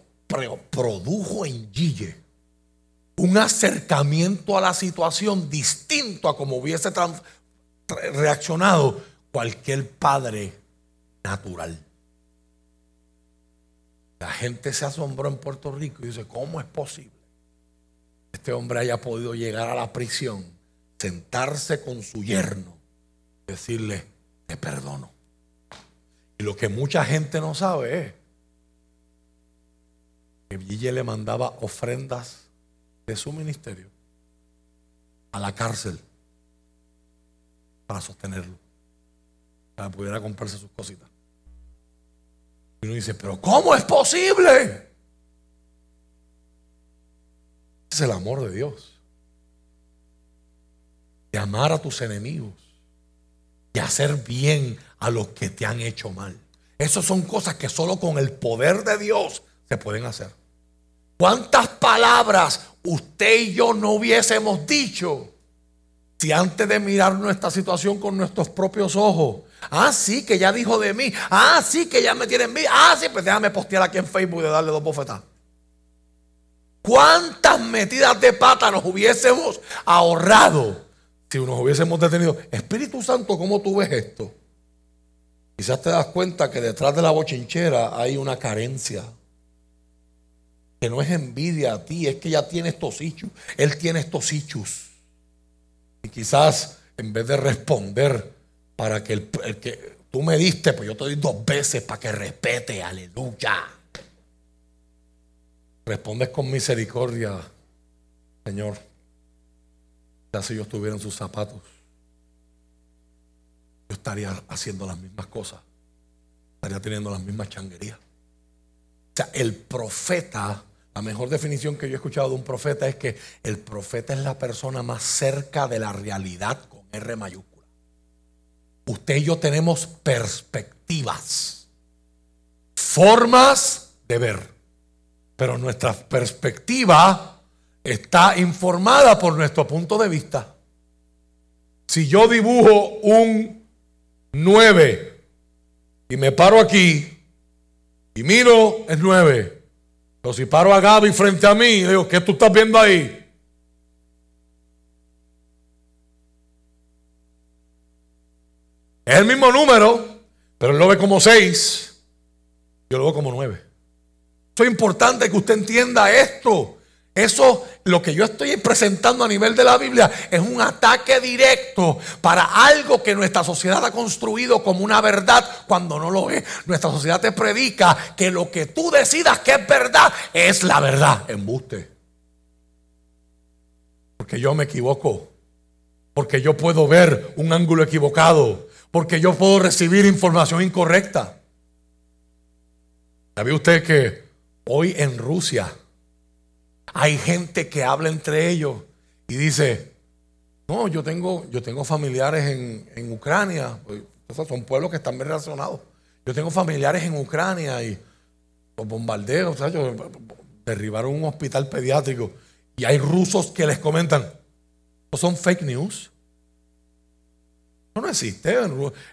produjo en Gille un acercamiento a la situación distinto a como hubiese reaccionado cualquier padre natural. La gente se asombró en Puerto Rico y dice, ¿cómo es posible? Este hombre haya podido llegar a la prisión sentarse con su yerno, decirle, te perdono. Y lo que mucha gente no sabe es que Ville le mandaba ofrendas de su ministerio a la cárcel para sostenerlo, para pudiera comprarse sus cositas. Y uno dice, pero ¿cómo es posible? Es el amor de Dios de amar a tus enemigos y hacer bien a los que te han hecho mal. Esas son cosas que solo con el poder de Dios se pueden hacer. ¿Cuántas palabras usted y yo no hubiésemos dicho si antes de mirar nuestra situación con nuestros propios ojos, ah, sí, que ya dijo de mí, ah, sí, que ya me tienen vida, ah, sí, pues déjame postear aquí en Facebook de darle dos bofetadas. ¿Cuántas metidas de pata nos hubiésemos ahorrado si nos hubiésemos detenido, Espíritu Santo, ¿cómo tú ves esto? Quizás te das cuenta que detrás de la bochinchera hay una carencia. Que no es envidia a ti, es que ya tiene estos hechos. Él tiene estos hechos. Y quizás en vez de responder para que el, que tú me diste, pues yo te doy dos veces para que respete, aleluya. respondes con misericordia, Señor. Ya si yo estuviera en sus zapatos, yo estaría haciendo las mismas cosas. Estaría teniendo las mismas changuerías. Sea, el profeta, la mejor definición que yo he escuchado de un profeta es que el profeta es la persona más cerca de la realidad con R mayúscula. Usted y yo tenemos perspectivas, formas de ver, pero nuestra perspectiva está informada por nuestro punto de vista. Si yo dibujo un 9 y me paro aquí y miro el 9, pero si paro a Gaby frente a mí, digo, ¿qué tú estás viendo ahí? Es el mismo número, pero él lo ve como 6, yo lo veo como 9. Eso es importante que usted entienda esto. Eso, lo que yo estoy presentando a nivel de la Biblia, es un ataque directo para algo que nuestra sociedad ha construido como una verdad cuando no lo es. Nuestra sociedad te predica que lo que tú decidas que es verdad es la verdad. Embuste. Porque yo me equivoco. Porque yo puedo ver un ángulo equivocado. Porque yo puedo recibir información incorrecta. ¿Sabía usted que hoy en Rusia hay gente que habla entre ellos y dice, no, yo tengo, yo tengo familiares en, Ucrania, pues, son pueblos que están bien relacionados. Yo tengo familiares en Ucrania y los bombardeos, derribaron un hospital pediátrico y hay rusos que les comentan, no son fake news. Eso no existe.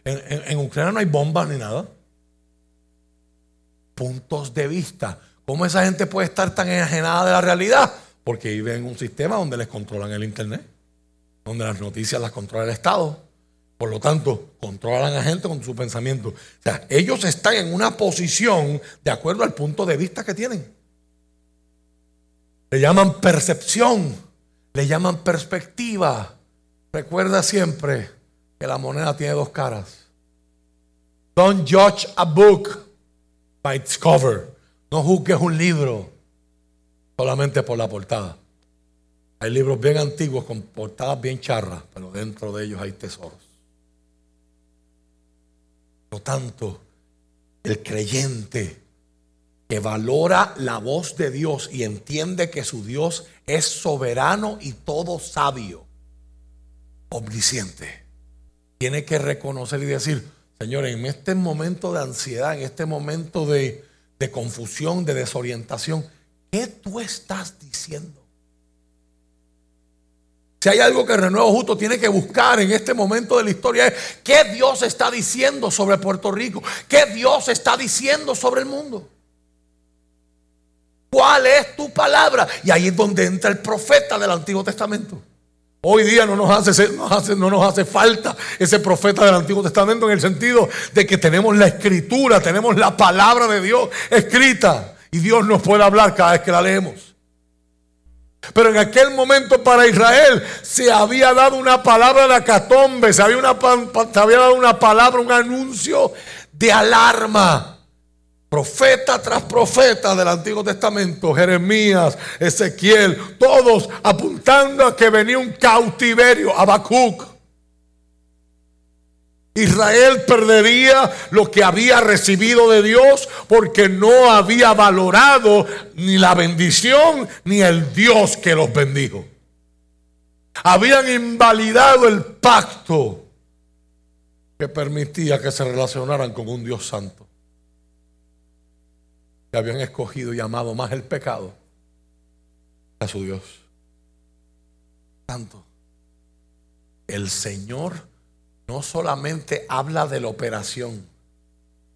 en Ucrania no hay bombas ni nada. Puntos de vista. ¿Cómo esa gente puede estar tan enajenada de la realidad? Porque vive en un sistema donde les controlan el Internet, donde las noticias las controla el Estado. Por lo tanto, controlan a la gente con su pensamiento. O sea, ellos están en una posición de acuerdo al punto de vista que tienen. Le llaman percepción, le llaman perspectiva. Recuerda siempre que la moneda tiene dos caras. Don't judge a book by its cover. No juzgues un libro solamente por la portada. Hay libros bien antiguos con portadas bien charras, pero dentro de ellos hay tesoros. Por lo tanto, el creyente que valora la voz de Dios y entiende que su Dios es soberano y todo sabio, omnisciente, tiene que reconocer y decir, Señor, en este momento de ansiedad, en este momento de, de confusión, de desorientación. ¿Qué tú estás diciendo? Si hay algo que Renuevo Justo tiene que buscar en este momento de la historia es qué Dios está diciendo sobre Puerto Rico, qué Dios está diciendo sobre el mundo. ¿Cuál es tu palabra? Y ahí es donde entra el profeta del Antiguo Testamento. Hoy día no nos, hace, no nos hace falta ese profeta del Antiguo Testamento en el sentido de que tenemos la escritura, tenemos la palabra de Dios escrita y Dios nos puede hablar cada vez que la leemos. Pero en aquel momento para Israel se había dado una palabra de acatombe, había, una, se había dado una palabra, un anuncio de alarma. Profeta tras profeta del Antiguo Testamento, Jeremías, Ezequiel, todos apuntando a que venía un cautiverio, Habacuc. Israel perdería lo que había recibido de Dios porque no había valorado ni la bendición ni el Dios que los bendijo. Habían invalidado el pacto que permitía que se relacionaran con un Dios santo habían escogido y amado más el pecado a su Dios. Tanto, el Señor no solamente habla de la operación,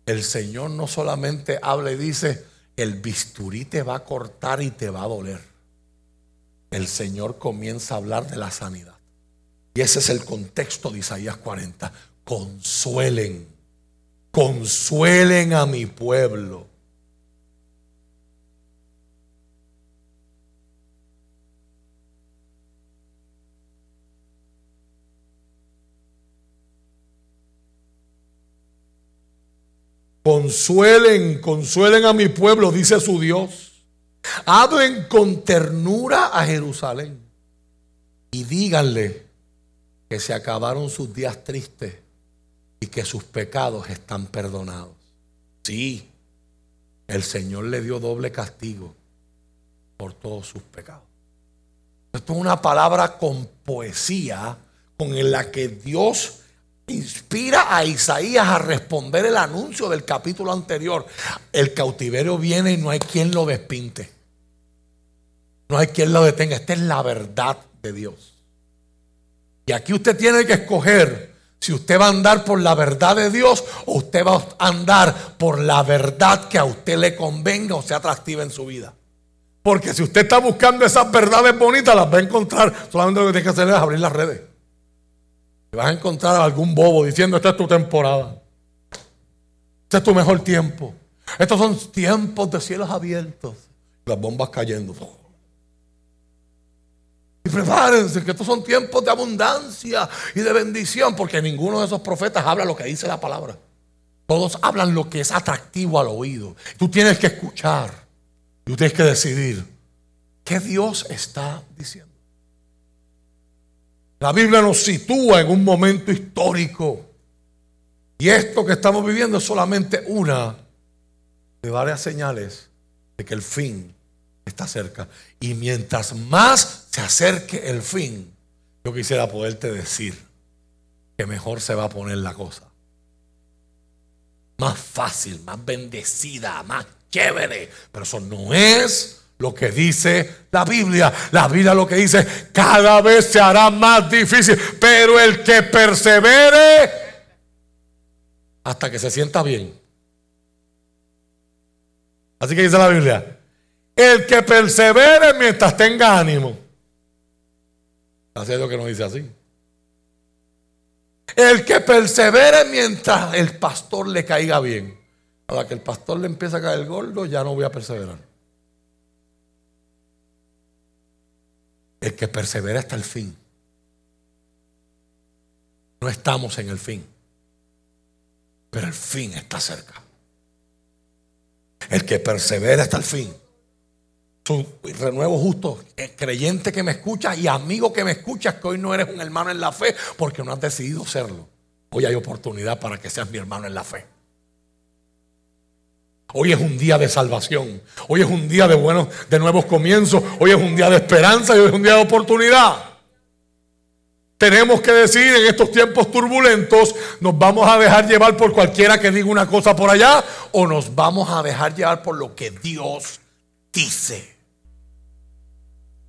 el Señor no solamente habla y dice, el bisturí te va a cortar y te va a doler. El Señor comienza a hablar de la sanidad. Y ese es el contexto de Isaías 40. Consuelen, consuelen a mi pueblo Consuelen, consuelen a mi pueblo, dice su Dios. Hablen con ternura a Jerusalén y díganle que se acabaron sus días tristes y que sus pecados están perdonados. Sí, el Señor le dio doble castigo por todos sus pecados. Esto es una palabra con poesía con la que Dios inspira a Isaías a responder el anuncio del capítulo anterior. El cautiverio viene y no hay quien lo despinte. No hay quien lo detenga. Esta es la verdad de Dios. Y aquí usted tiene que escoger si usted va a andar por la verdad de Dios o usted va a andar por la verdad que a usted le convenga o sea atractiva en su vida. Porque si usted está buscando esas verdades bonitas, las va a encontrar. Solamente lo que tiene que hacer es abrir las redes. Y vas a encontrar a algún bobo diciendo, esta es tu temporada. Este es tu mejor tiempo. Estos son tiempos de cielos abiertos. Las bombas cayendo. Y prepárense que estos son tiempos de abundancia y de bendición, porque ninguno de esos profetas habla lo que dice la palabra. Todos hablan lo que es atractivo al oído. Tú tienes que escuchar y tú tienes que decidir qué Dios está diciendo. La Biblia nos sitúa en un momento histórico. Y esto que estamos viviendo es solamente una de varias señales de que el fin está cerca. Y mientras más se acerque el fin, yo quisiera poderte decir que mejor se va a poner la cosa. Más fácil, más bendecida, más chévere. Pero eso no es lo que dice la Biblia. La Biblia lo que dice, cada vez se hará más difícil. Pero el que persevere hasta que se sienta bien. Así que dice la Biblia, el que persevere mientras tenga ánimo. Así es lo que nos dice así. El que persevere mientras el pastor le caiga bien. A la que el pastor le empieza a caer gordo, ya no voy a perseverar. El que persevera hasta el fin. No estamos en el fin, pero el fin está cerca. El que persevera hasta el fin renuevo justo, eh, creyente que me escucha y amigo que me escuchas, que hoy no eres un hermano en la fe porque no has decidido serlo. Hoy hay oportunidad para que seas mi hermano en la fe. Hoy es un día de salvación. Hoy es un día de buenos, de nuevos comienzos. Hoy es un día de esperanza y hoy es un día de oportunidad. Tenemos que decir en estos tiempos turbulentos, nos vamos a dejar llevar por cualquiera que diga una cosa por allá o nos vamos a dejar llevar por lo que Dios dice.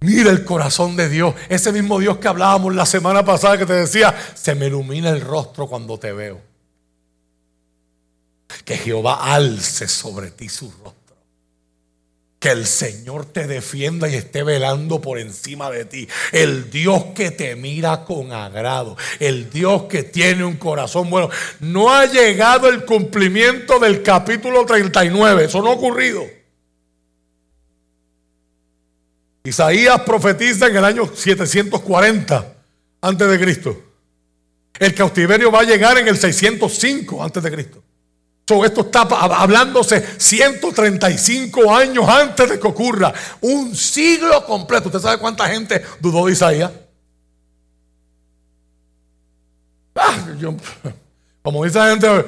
Mira el corazón de Dios. Ese mismo Dios que hablábamos la semana pasada que te decía, se me ilumina el rostro cuando te veo. Que Jehová alce sobre ti su rostro. Que el Señor te defienda y esté velando por encima de ti. El Dios que te mira con agrado. El Dios que tiene un corazón bueno. No ha llegado el cumplimiento del capítulo 39. Eso no ha ocurrido. Isaías profetiza en el año 740 antes de Cristo. El cautiverio va a llegar en el 605 antes de Cristo. Esto está hablándose 135 años antes de que ocurra. Un siglo completo. ¿Usted sabe cuánta gente dudó de Isaías? Ah, como dice la gente,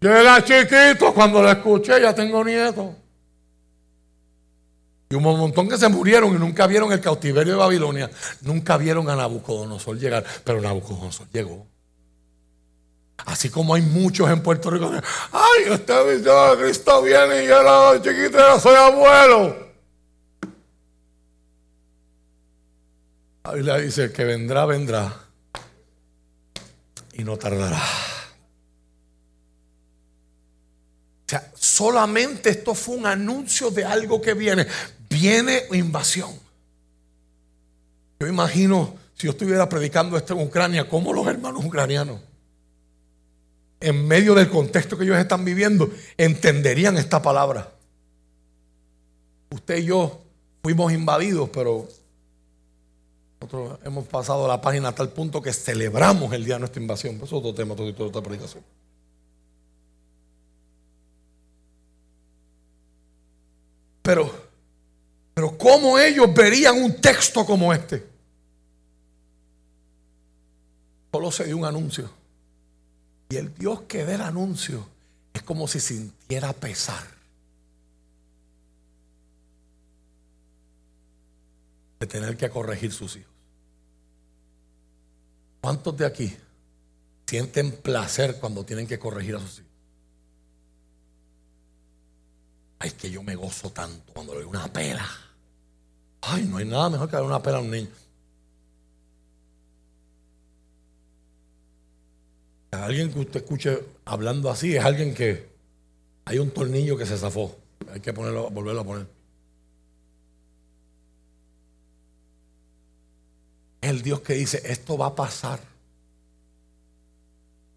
yo era chiquito cuando lo escuché, ya tengo nietos. Y un montón que se murieron y nunca vieron el cautiverio de Babilonia. Nunca vieron a Nabucodonosor llegar. Pero Nabucodonosor llegó. Así como hay muchos en Puerto Rico. Ay, este video de Cristo viene y yo era chiquito ya soy abuelo. La Biblia dice que vendrá, vendrá. Y no tardará. O sea, solamente esto fue un anuncio de algo que viene viene invasión. Yo imagino si yo estuviera predicando esto en Ucrania, como los hermanos ucranianos, en medio del contexto que ellos están viviendo, entenderían esta palabra. Usted y yo fuimos invadidos, pero nosotros hemos pasado la página a tal punto que celebramos el día de nuestra invasión. Eso es otro tema, todo, otra predicación. Pero Pero ¿cómo ellos verían un texto como este? Solo se dio un anuncio. Y el Dios que dé el anuncio es como si sintiera pesar. De tener que corregir sus hijos. ¿Cuántos de aquí sienten placer cuando tienen que corregir a sus hijos? Ay, que yo me gozo tanto cuando le doy una pela. Ay, no hay nada mejor que darle una pela a un niño. Alguien que usted escuche hablando así es alguien que hay un tornillo que se zafó. Hay que ponerlo, volverlo a poner. El Dios que dice, esto va a pasar.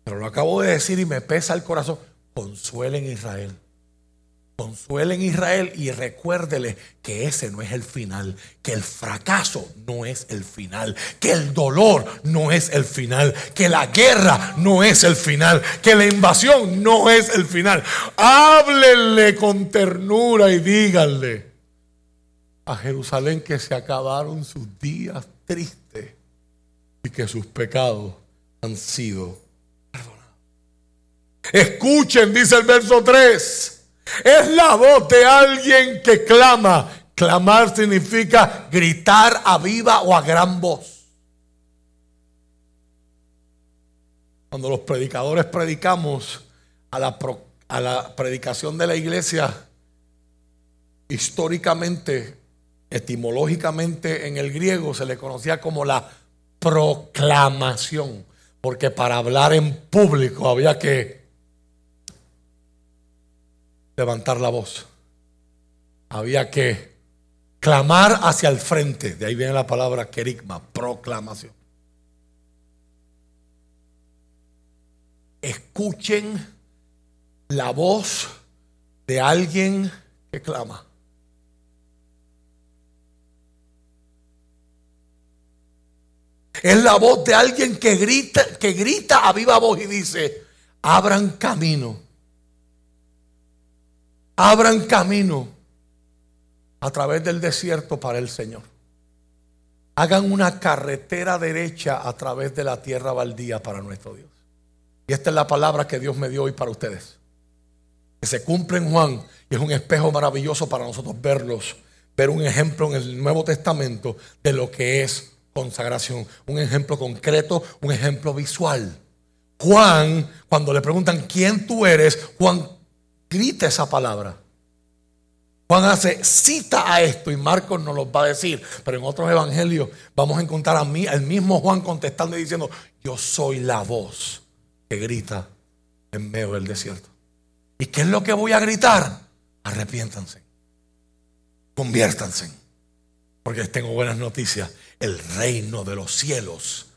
Pero lo acabo de decir y me pesa el corazón. Consuelen Israel. Consuelen Israel y recuérdele que ese no es el final, que el fracaso no es el final, que el dolor no es el final, que la guerra no es el final, que la invasión no es el final. Háblenle con ternura y díganle a Jerusalén que se acabaron sus días tristes y que sus pecados han sido perdonados. Escuchen, dice el verso 3 es la voz de alguien que clama. Clamar significa gritar a viva o a gran voz. Cuando los predicadores predicamos a la, predicación de la iglesia, históricamente, etimológicamente en el griego se le conocía como la proclamación, porque para hablar en público había que levantar la voz. Había que clamar hacia el frente. De ahí viene la palabra querigma, proclamación. Escuchen la voz de alguien que clama. Es la voz de alguien que grita, que grita a viva voz y dice, abran camino abran camino a través del desierto para el Señor. Hagan una carretera derecha a través de la tierra baldía para nuestro Dios. Y esta es la palabra que Dios me dio hoy para ustedes. Que se cumple en Juan y es un espejo maravilloso para nosotros verlos. Ver un ejemplo en el Nuevo Testamento de lo que es consagración. Un ejemplo concreto, un ejemplo visual. Juan, cuando le preguntan quién tú eres, Juan grita esa palabra. Juan hace cita a esto y Marcos nos lo va a decir, pero en otros evangelios vamos a encontrar a mí, al mismo Juan contestando y diciendo, yo soy la voz que grita en medio del desierto. ¿Y qué es lo que voy a gritar? Arrepiéntanse, conviértanse, porque tengo buenas noticias. El reino de los cielos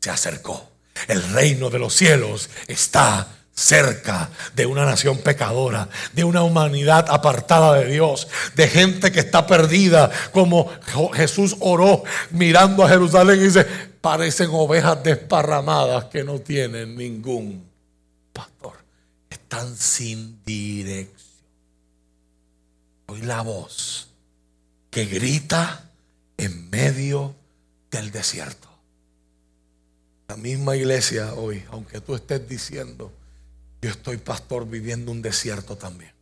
se acercó. El reino de los cielos está cerca de una nación pecadora, de una humanidad apartada de Dios, de gente que está perdida, como Jesús oró mirando a Jerusalén y dice, parecen ovejas desparramadas que no tienen ningún pastor, están sin dirección. Oí la voz que grita en medio del desierto. La misma iglesia hoy, aunque tú estés diciendo, yo estoy, pastor, viviendo un desierto también.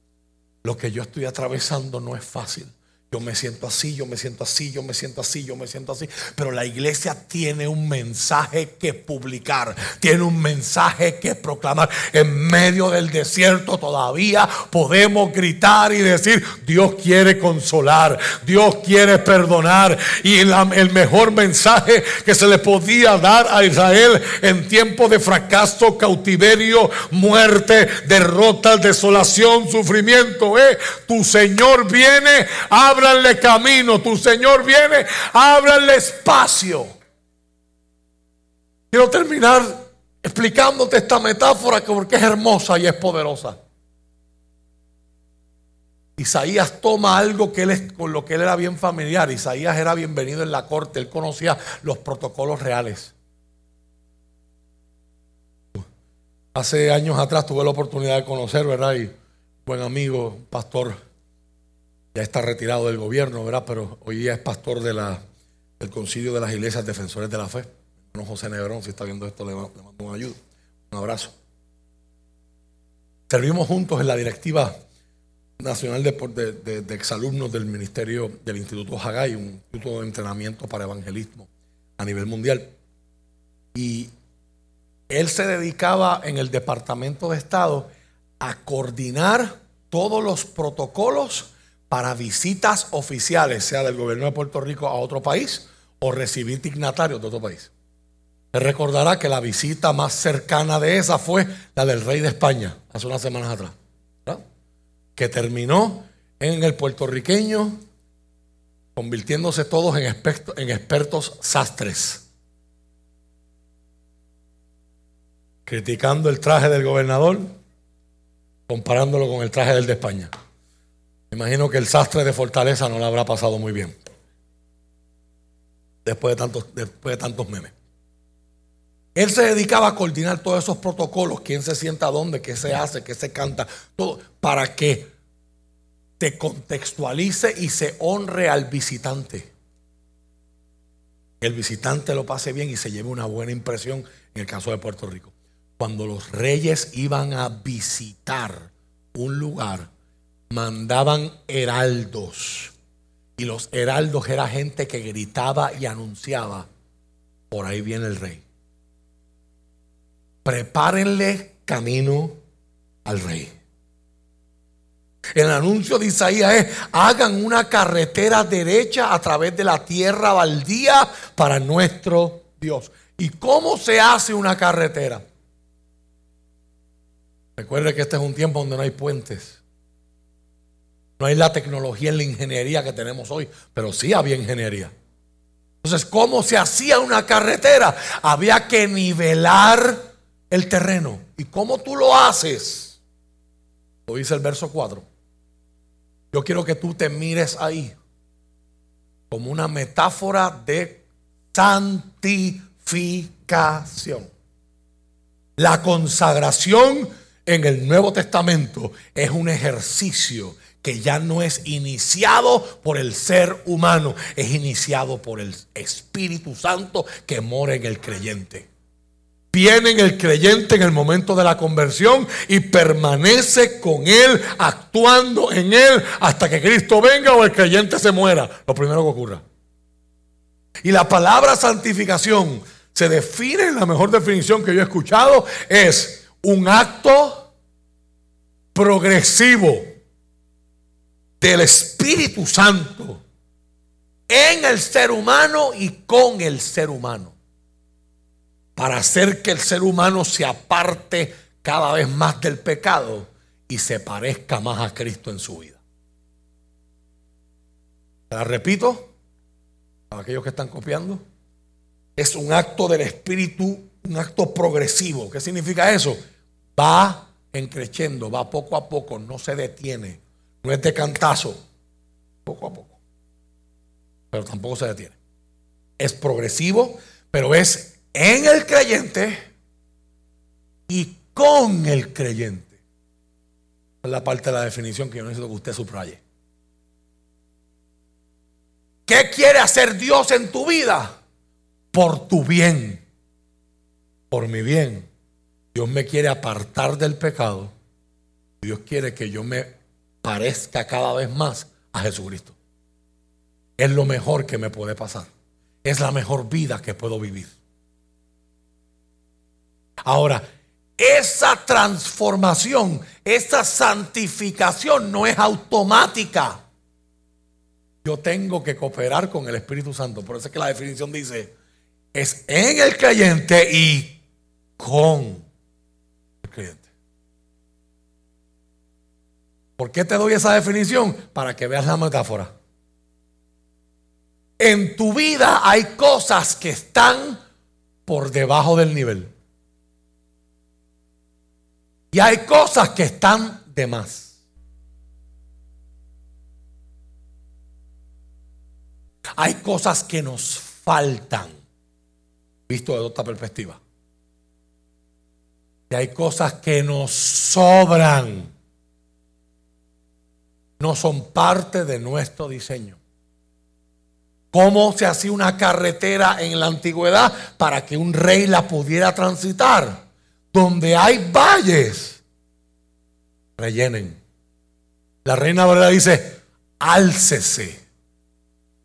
Lo que yo estoy atravesando no es fácil. Yo me siento así, yo me siento así, yo me siento así, yo me siento así. Pero la iglesia tiene un mensaje que publicar, tiene un mensaje que proclamar. En medio del desierto todavía podemos gritar y decir, Dios quiere consolar, Dios quiere perdonar. Y el mejor mensaje que se le podía dar a Israel en tiempo de fracaso, cautiverio, muerte, derrota, desolación, sufrimiento, es, tu Señor viene, abre ábranle camino. Tu Señor viene, ábranle espacio. Quiero terminar explicándote esta metáfora porque es hermosa y es poderosa. Isaías toma algo que él, con lo que él era bien familiar. Isaías era bienvenido en la corte, él conocía los protocolos reales. Hace años atrás tuve la oportunidad de conocer, ¿verdad? Y buen amigo, pastor ya está retirado del gobierno, ¿verdad? Pero hoy día es pastor del Concilio de las Iglesias Defensores de la Fe. Hermano José Negrón, si está viendo esto, le, mando un ayuda, un abrazo. Servimos juntos en la directiva nacional de, exalumnos del Ministerio del Instituto Haggai, un instituto de entrenamiento para evangelismo a nivel mundial. Y él se dedicaba en el Departamento de Estado a coordinar todos los protocolos para visitas oficiales, sea del gobierno de Puerto Rico a otro país o recibir dignatarios de otro país. Se recordará que la visita más cercana de esa fue la del rey de España, hace unas semanas atrás, que terminó en el puertorriqueño convirtiéndose todos en en expertos sastres. Criticando el traje del gobernador, comparándolo con el traje del de España. Me imagino que el sastre de Fortaleza no le habrá pasado muy bien. Después de tantos, después de tantos memes. Él se dedicaba a coordinar todos esos protocolos, quién se sienta dónde, qué se hace, qué se canta, todo, para que te contextualice y se honre al visitante. El visitante lo pase bien y se lleve una buena impresión en el caso de Puerto Rico. Cuando los reyes iban a visitar un lugar, mandaban heraldos. Y los heraldos era gente que gritaba y anunciaba, por ahí viene el rey. Prepárenle camino al rey. El anuncio de Isaías es, hagan una carretera derecha a través de la tierra baldía para nuestro Dios. ¿Y cómo se hace una carretera? Recuerde que este es un tiempo donde no hay puentes. No hay la tecnología en la ingeniería que tenemos hoy, pero sí había ingeniería. Entonces, ¿cómo se hacía una carretera? Había que nivelar el terreno. ¿Y cómo tú lo haces? Lo dice el verso 4. Yo quiero que tú te mires ahí como una metáfora de santificación. La consagración en el Nuevo Testamento es un ejercicio que ya no es iniciado por el ser humano, es iniciado por el Espíritu Santo que mora en el creyente. Viene en el creyente en el momento de la conversión y permanece con él, actuando en él hasta que Cristo venga o el creyente se muera. Lo primero que ocurra. Y la palabra santificación se define la mejor definición que yo he escuchado, es un acto progresivo del Espíritu Santo en el ser humano y con el ser humano. Para hacer que el ser humano se aparte cada vez más del pecado y se parezca más a Cristo en su vida. La repito, para aquellos que están copiando, es un acto del Espíritu, un acto progresivo. ¿Qué significa eso? Va encreciendo, va poco a poco, no se detiene no es de cantazo, poco a poco. Pero tampoco se detiene. Es progresivo, pero es en el creyente y con el creyente. Es la parte de la definición que yo necesito que usted subraye. ¿Qué quiere hacer Dios en tu vida? Por tu bien. Por mi bien. Dios me quiere apartar del pecado. Dios quiere que yo me parezca cada vez más a Jesucristo. Es lo mejor que me puede pasar. Es la mejor vida que puedo vivir. Ahora, esa transformación, esa santificación no es automática. Yo tengo que cooperar con el Espíritu Santo. Por eso es que la definición dice, es en el creyente y con el creyente. ¿Por qué te doy esa definición? Para que veas la metáfora. En tu vida hay cosas que están por debajo del nivel. Y hay cosas que están de más. Hay cosas que nos faltan, visto de otra perspectiva. Y hay cosas que nos sobran no son parte de nuestro diseño. ¿Cómo se hacía una carretera en la antigüedad para que un rey la pudiera transitar? Donde hay valles, rellenen. La reina verdad dice, álcese,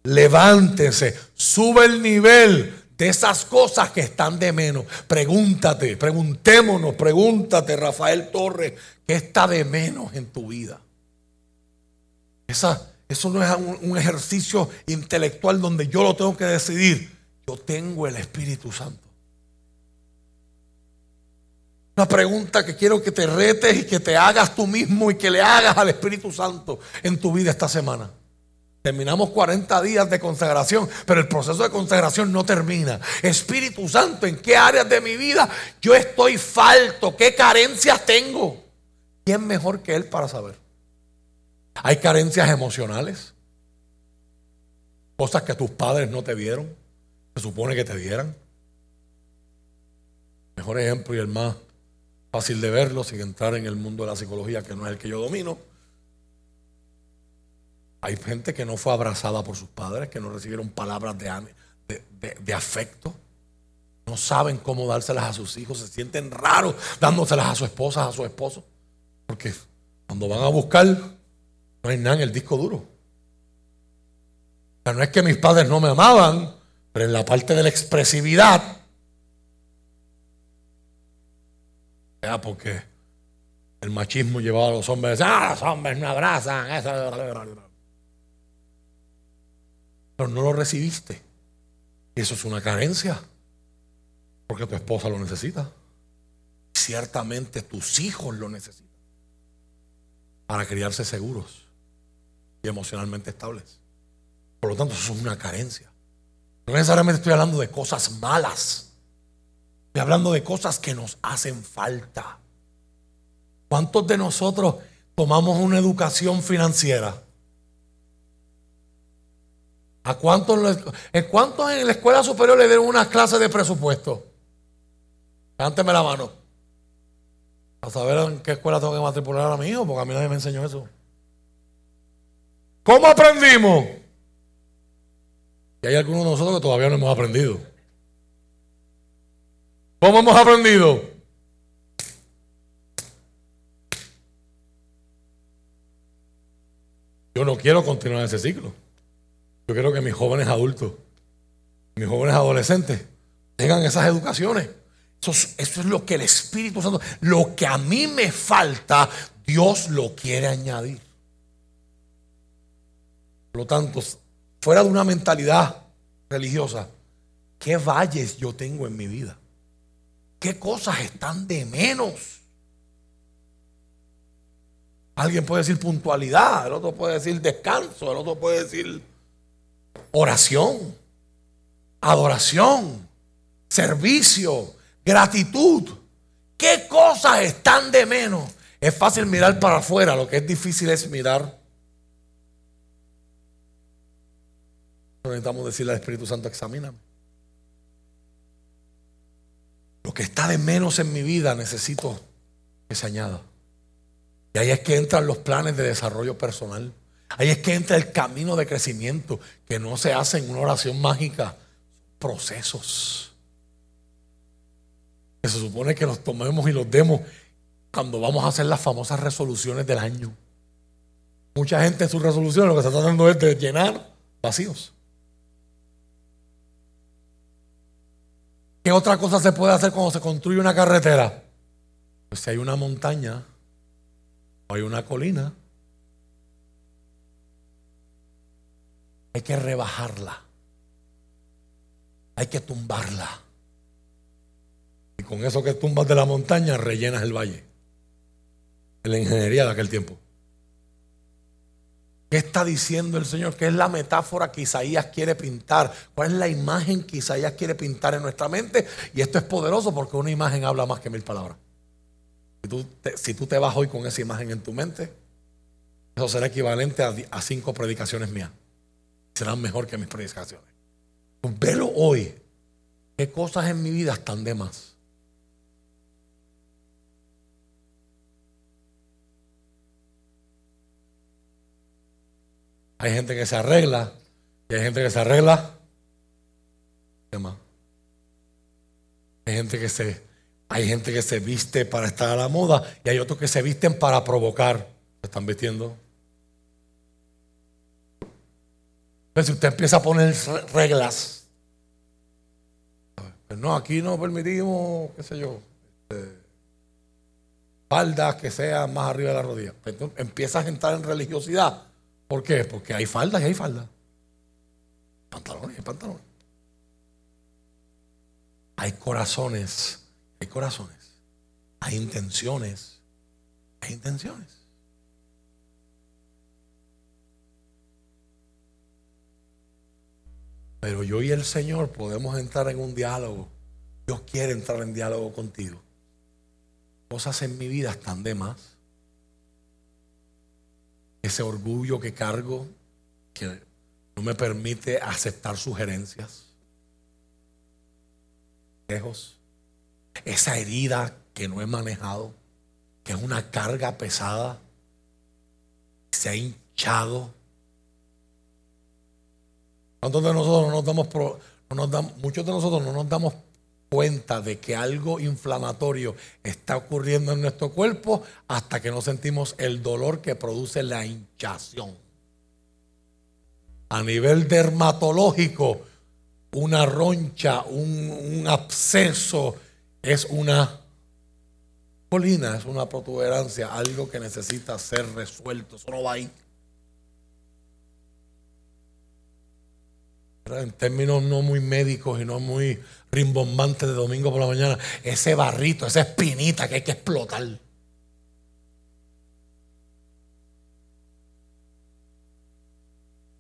levántese, sube el nivel de esas cosas que están de menos. Pregúntate, preguntémonos, pregúntate, Rafael Torres, ¿qué está de menos en tu vida? Esa, eso no es un, ejercicio intelectual donde yo lo tengo que decidir. Yo tengo el Espíritu Santo. Una pregunta que quiero que te retes y que te hagas tú mismo y que le hagas al Espíritu Santo en tu vida esta semana. Terminamos 40 días de consagración, pero el proceso de consagración no termina. Espíritu Santo, ¿en qué áreas de mi vida yo estoy falto? ¿Qué carencias tengo? ¿Quién mejor que Él para saber? Hay carencias emocionales. Cosas que tus padres no te dieron. Se supone que te dieran. Mejor ejemplo y el más fácil de verlo sin entrar en el mundo de la psicología que no es el que yo domino. Hay gente que no fue abrazada por sus padres, que no recibieron palabras de, de, afecto. No saben cómo dárselas a sus hijos, se sienten raros dándoselas a su esposa, a su esposo. Porque cuando van a buscar no hay nada en el disco duro. no es que mis padres no me amaban, pero en la parte de la expresividad, ya porque el machismo llevaba a los hombres, ah, los hombres no abrazan, eso. Pero no lo recibiste. Y eso es una carencia, porque tu esposa lo necesita. Ciertamente tus hijos lo necesitan para criarse seguros emocionalmente estables. Por lo tanto, eso es una carencia. No necesariamente estoy hablando de cosas malas. Estoy hablando de cosas que nos hacen falta. ¿Cuántos de nosotros tomamos una educación financiera? ¿A cuántos, en cuántos en la escuela superior le dieron unas clases de presupuesto? Levánteme la mano. A saber en qué escuela tengo que matricular a mi hijo, porque a mí nadie me enseñó eso. ¿Cómo aprendimos? Y hay algunos de nosotros que todavía no hemos aprendido. ¿Cómo hemos aprendido? Yo no quiero continuar ese ciclo. Yo quiero que mis jóvenes adultos, mis jóvenes adolescentes, tengan esas educaciones. Eso es, eso es lo que el Espíritu Santo, lo que a mí me falta, Dios lo quiere añadir. Por lo tanto, fuera de una mentalidad religiosa, ¿qué valles yo tengo en mi vida? ¿Qué cosas están de menos? Alguien puede decir puntualidad, el otro puede decir descanso, el otro puede decir oración, adoración, servicio, gratitud. ¿Qué cosas están de menos? Es fácil mirar para afuera, lo que es difícil es mirar necesitamos decirle al Espíritu Santo, examíname. Lo que está de menos en mi vida necesito que se añada. Y ahí es que entran los planes de desarrollo personal. Ahí es que entra el camino de crecimiento, que no se hace en una oración mágica, procesos. Que se supone que los tomemos y los demos cuando vamos a hacer las famosas resoluciones del año. Mucha gente en sus resoluciones lo que está tratando es de llenar vacíos. ¿Qué otra cosa se puede hacer cuando se construye una carretera? Pues si hay una montaña o hay una colina, hay que rebajarla. Hay que tumbarla. Y con eso que tumbas de la montaña, rellenas el valle. En la ingeniería de aquel tiempo. ¿Qué está diciendo el Señor? ¿Qué es la metáfora que Isaías quiere pintar? ¿Cuál es la imagen que Isaías quiere pintar en nuestra mente? Y esto es poderoso porque una imagen habla más que mil palabras. Si tú te, si tú te vas hoy con esa imagen en tu mente, eso será equivalente a, cinco predicaciones mías. Serán mejor que mis predicaciones. Pues velo hoy. ¿Qué cosas en mi vida están de más? Hay gente que se arregla y hay gente que se arregla. Hay gente que se, hay gente que se viste para estar a la moda y hay otros que se visten para provocar. Se están vistiendo. Entonces, si usted empieza a poner reglas, pues no, aquí no permitimos, qué sé yo, este, faldas que sean más arriba de la rodilla. Pues entonces, empiezas a entrar en religiosidad. ¿Por qué? Porque hay faldas y hay faldas. Pantalones y pantalones. Hay corazones, hay corazones. Hay intenciones, hay intenciones. Pero yo y el Señor podemos entrar en un diálogo. Dios quiere entrar en diálogo contigo. Cosas en mi vida están de más. Ese orgullo que cargo, que no me permite aceptar sugerencias. Lejos. Esa herida que no he manejado, que es una carga pesada, se ha hinchado. ¿Cuántos de nosotros no nos damos, no nos damos, muchos de nosotros no nos damos cuenta de que algo inflamatorio está ocurriendo en nuestro cuerpo hasta que no sentimos el dolor que produce la hinchación? A nivel dermatológico, una roncha, un, un absceso, es una colina, es una protuberancia, algo que necesita ser resuelto. Eso no va ahí. En términos no muy médicos y no muy rimbombantes de domingo por la mañana, ese barrito, esa espinita que hay que explotar.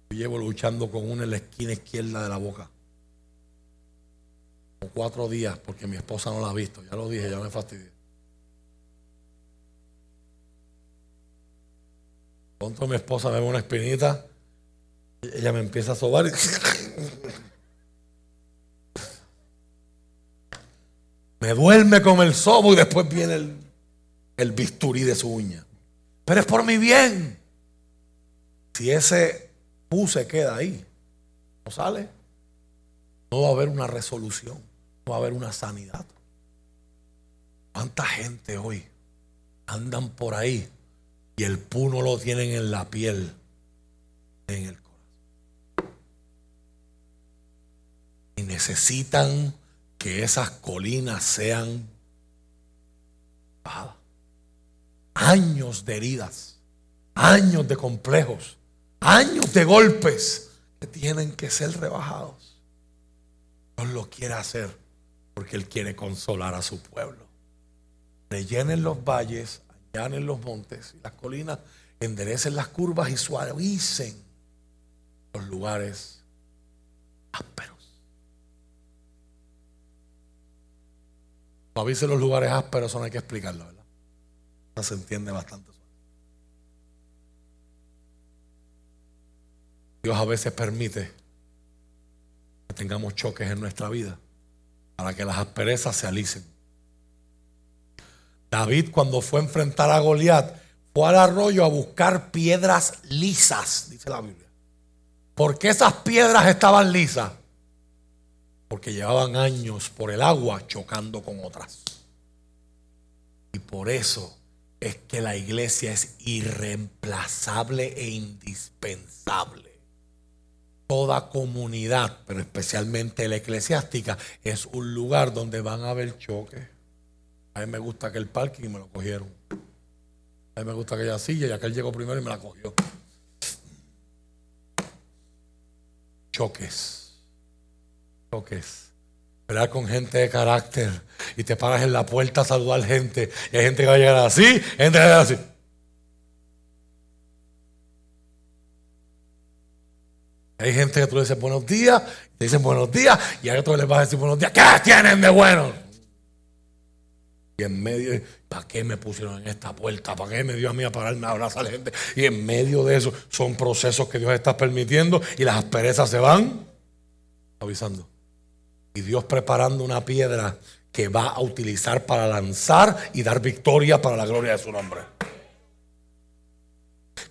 Yo llevo luchando con una en la esquina izquierda de la boca. Por cuatro días porque mi esposa no la ha visto. Ya lo dije, ya me fastidié. Pronto mi esposa me ve una espinita, ella me empieza a sobar y me duerme con el sobo y después viene el, el bisturí de su uña. Pero es por mi bien. Si ese pu se queda ahí, no sale, no va a haber una resolución, no va a haber una sanidad. ¿Cuánta gente hoy andan por ahí y el pu no lo tienen en la piel, en el corazón? Y necesitan que esas colinas sean bajadas. Años de heridas, años de complejos, años de golpes que tienen que ser rebajados. Dios lo quiere hacer porque Él quiere consolar a su pueblo. Rellenen los valles, allanen los montes y las colinas, enderecen las curvas y suavicen los lugares ásperos. Suavicen los lugares ásperos, eso no hay que explicarlo, ¿verdad? Eso se entiende bastante. Dios a veces permite que tengamos choques en nuestra vida para que las asperezas se alicen. David cuando fue a enfrentar a Goliat fue al arroyo a buscar piedras lisas, dice la Biblia. ¿Por qué esas piedras estaban lisas? Porque llevaban años por el agua chocando con otras. Y por eso es que la iglesia es irreemplazable e indispensable. Toda comunidad, pero especialmente la eclesiástica, es un lugar donde van a haber choques. A mí me gusta aquel parking y me lo cogieron. A mí me gusta aquella silla y aquel llegó primero y me la cogió. Choques. Choques. Esperar con gente de carácter y te paras en la puerta a saludar gente y hay gente que va a llegar así, gente que va a así. Hay gente que tú le dices buenos días, te dicen buenos días, y hay otros que les vas a decir buenos días. ¿Qué tienen de bueno? Y en medio, ¿para qué me pusieron en esta puerta? ¿Para qué me dio a mí a pararme a abrazar a la gente? Y en medio de eso son procesos que Dios está permitiendo y las asperezas se van avisando. Y Dios preparando una piedra que va a utilizar para lanzar y dar victoria para la gloria de su nombre.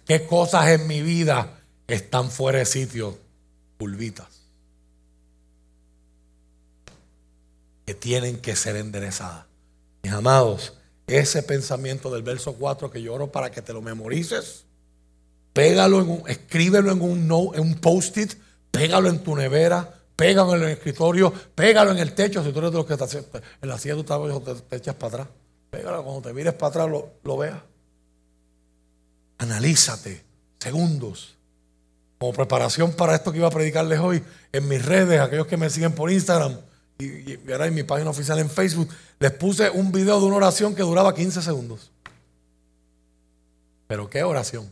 ¿Qué cosas en mi vida están fuera de sitio, curvitas, que tienen que ser enderezadas. Mis amados, ese pensamiento del verso 4 que yo oro para que te lo memorices, pégalo en un, escríbelo en un post-it, pégalo en tu nevera, pégalo en el escritorio, pégalo en el techo. Si tú eres de los que te, en la silla trabajo te, echas para atrás, pégalo cuando te mires para atrás, lo, lo veas. Analízate, segundos. Como preparación para esto que iba a predicarles hoy, en mis redes, aquellos que me siguen por Instagram y, ahora en mi página oficial en Facebook, les puse un video de una oración que duraba 15 segundos. Pero ¿qué oración?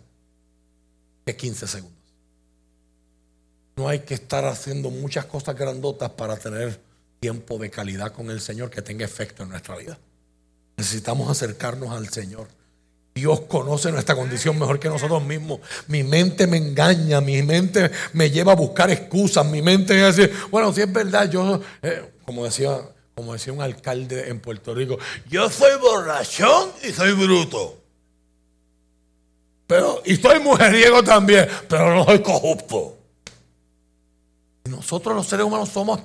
¿Qué 15 segundos? No hay que estar haciendo muchas cosas grandotas para tener tiempo de calidad con el Señor que tenga efecto en nuestra vida. Necesitamos acercarnos al Señor. Dios conoce nuestra condición mejor que nosotros mismos. Mi mente me engaña, mi mente me lleva a buscar excusas, mi mente es decir, bueno, si es verdad, yo, eh, como, decía, como decía un alcalde en Puerto Rico, yo soy borrachón y soy bruto. Pero, y soy mujeriego también, pero no soy corrupto. Nosotros los seres humanos somos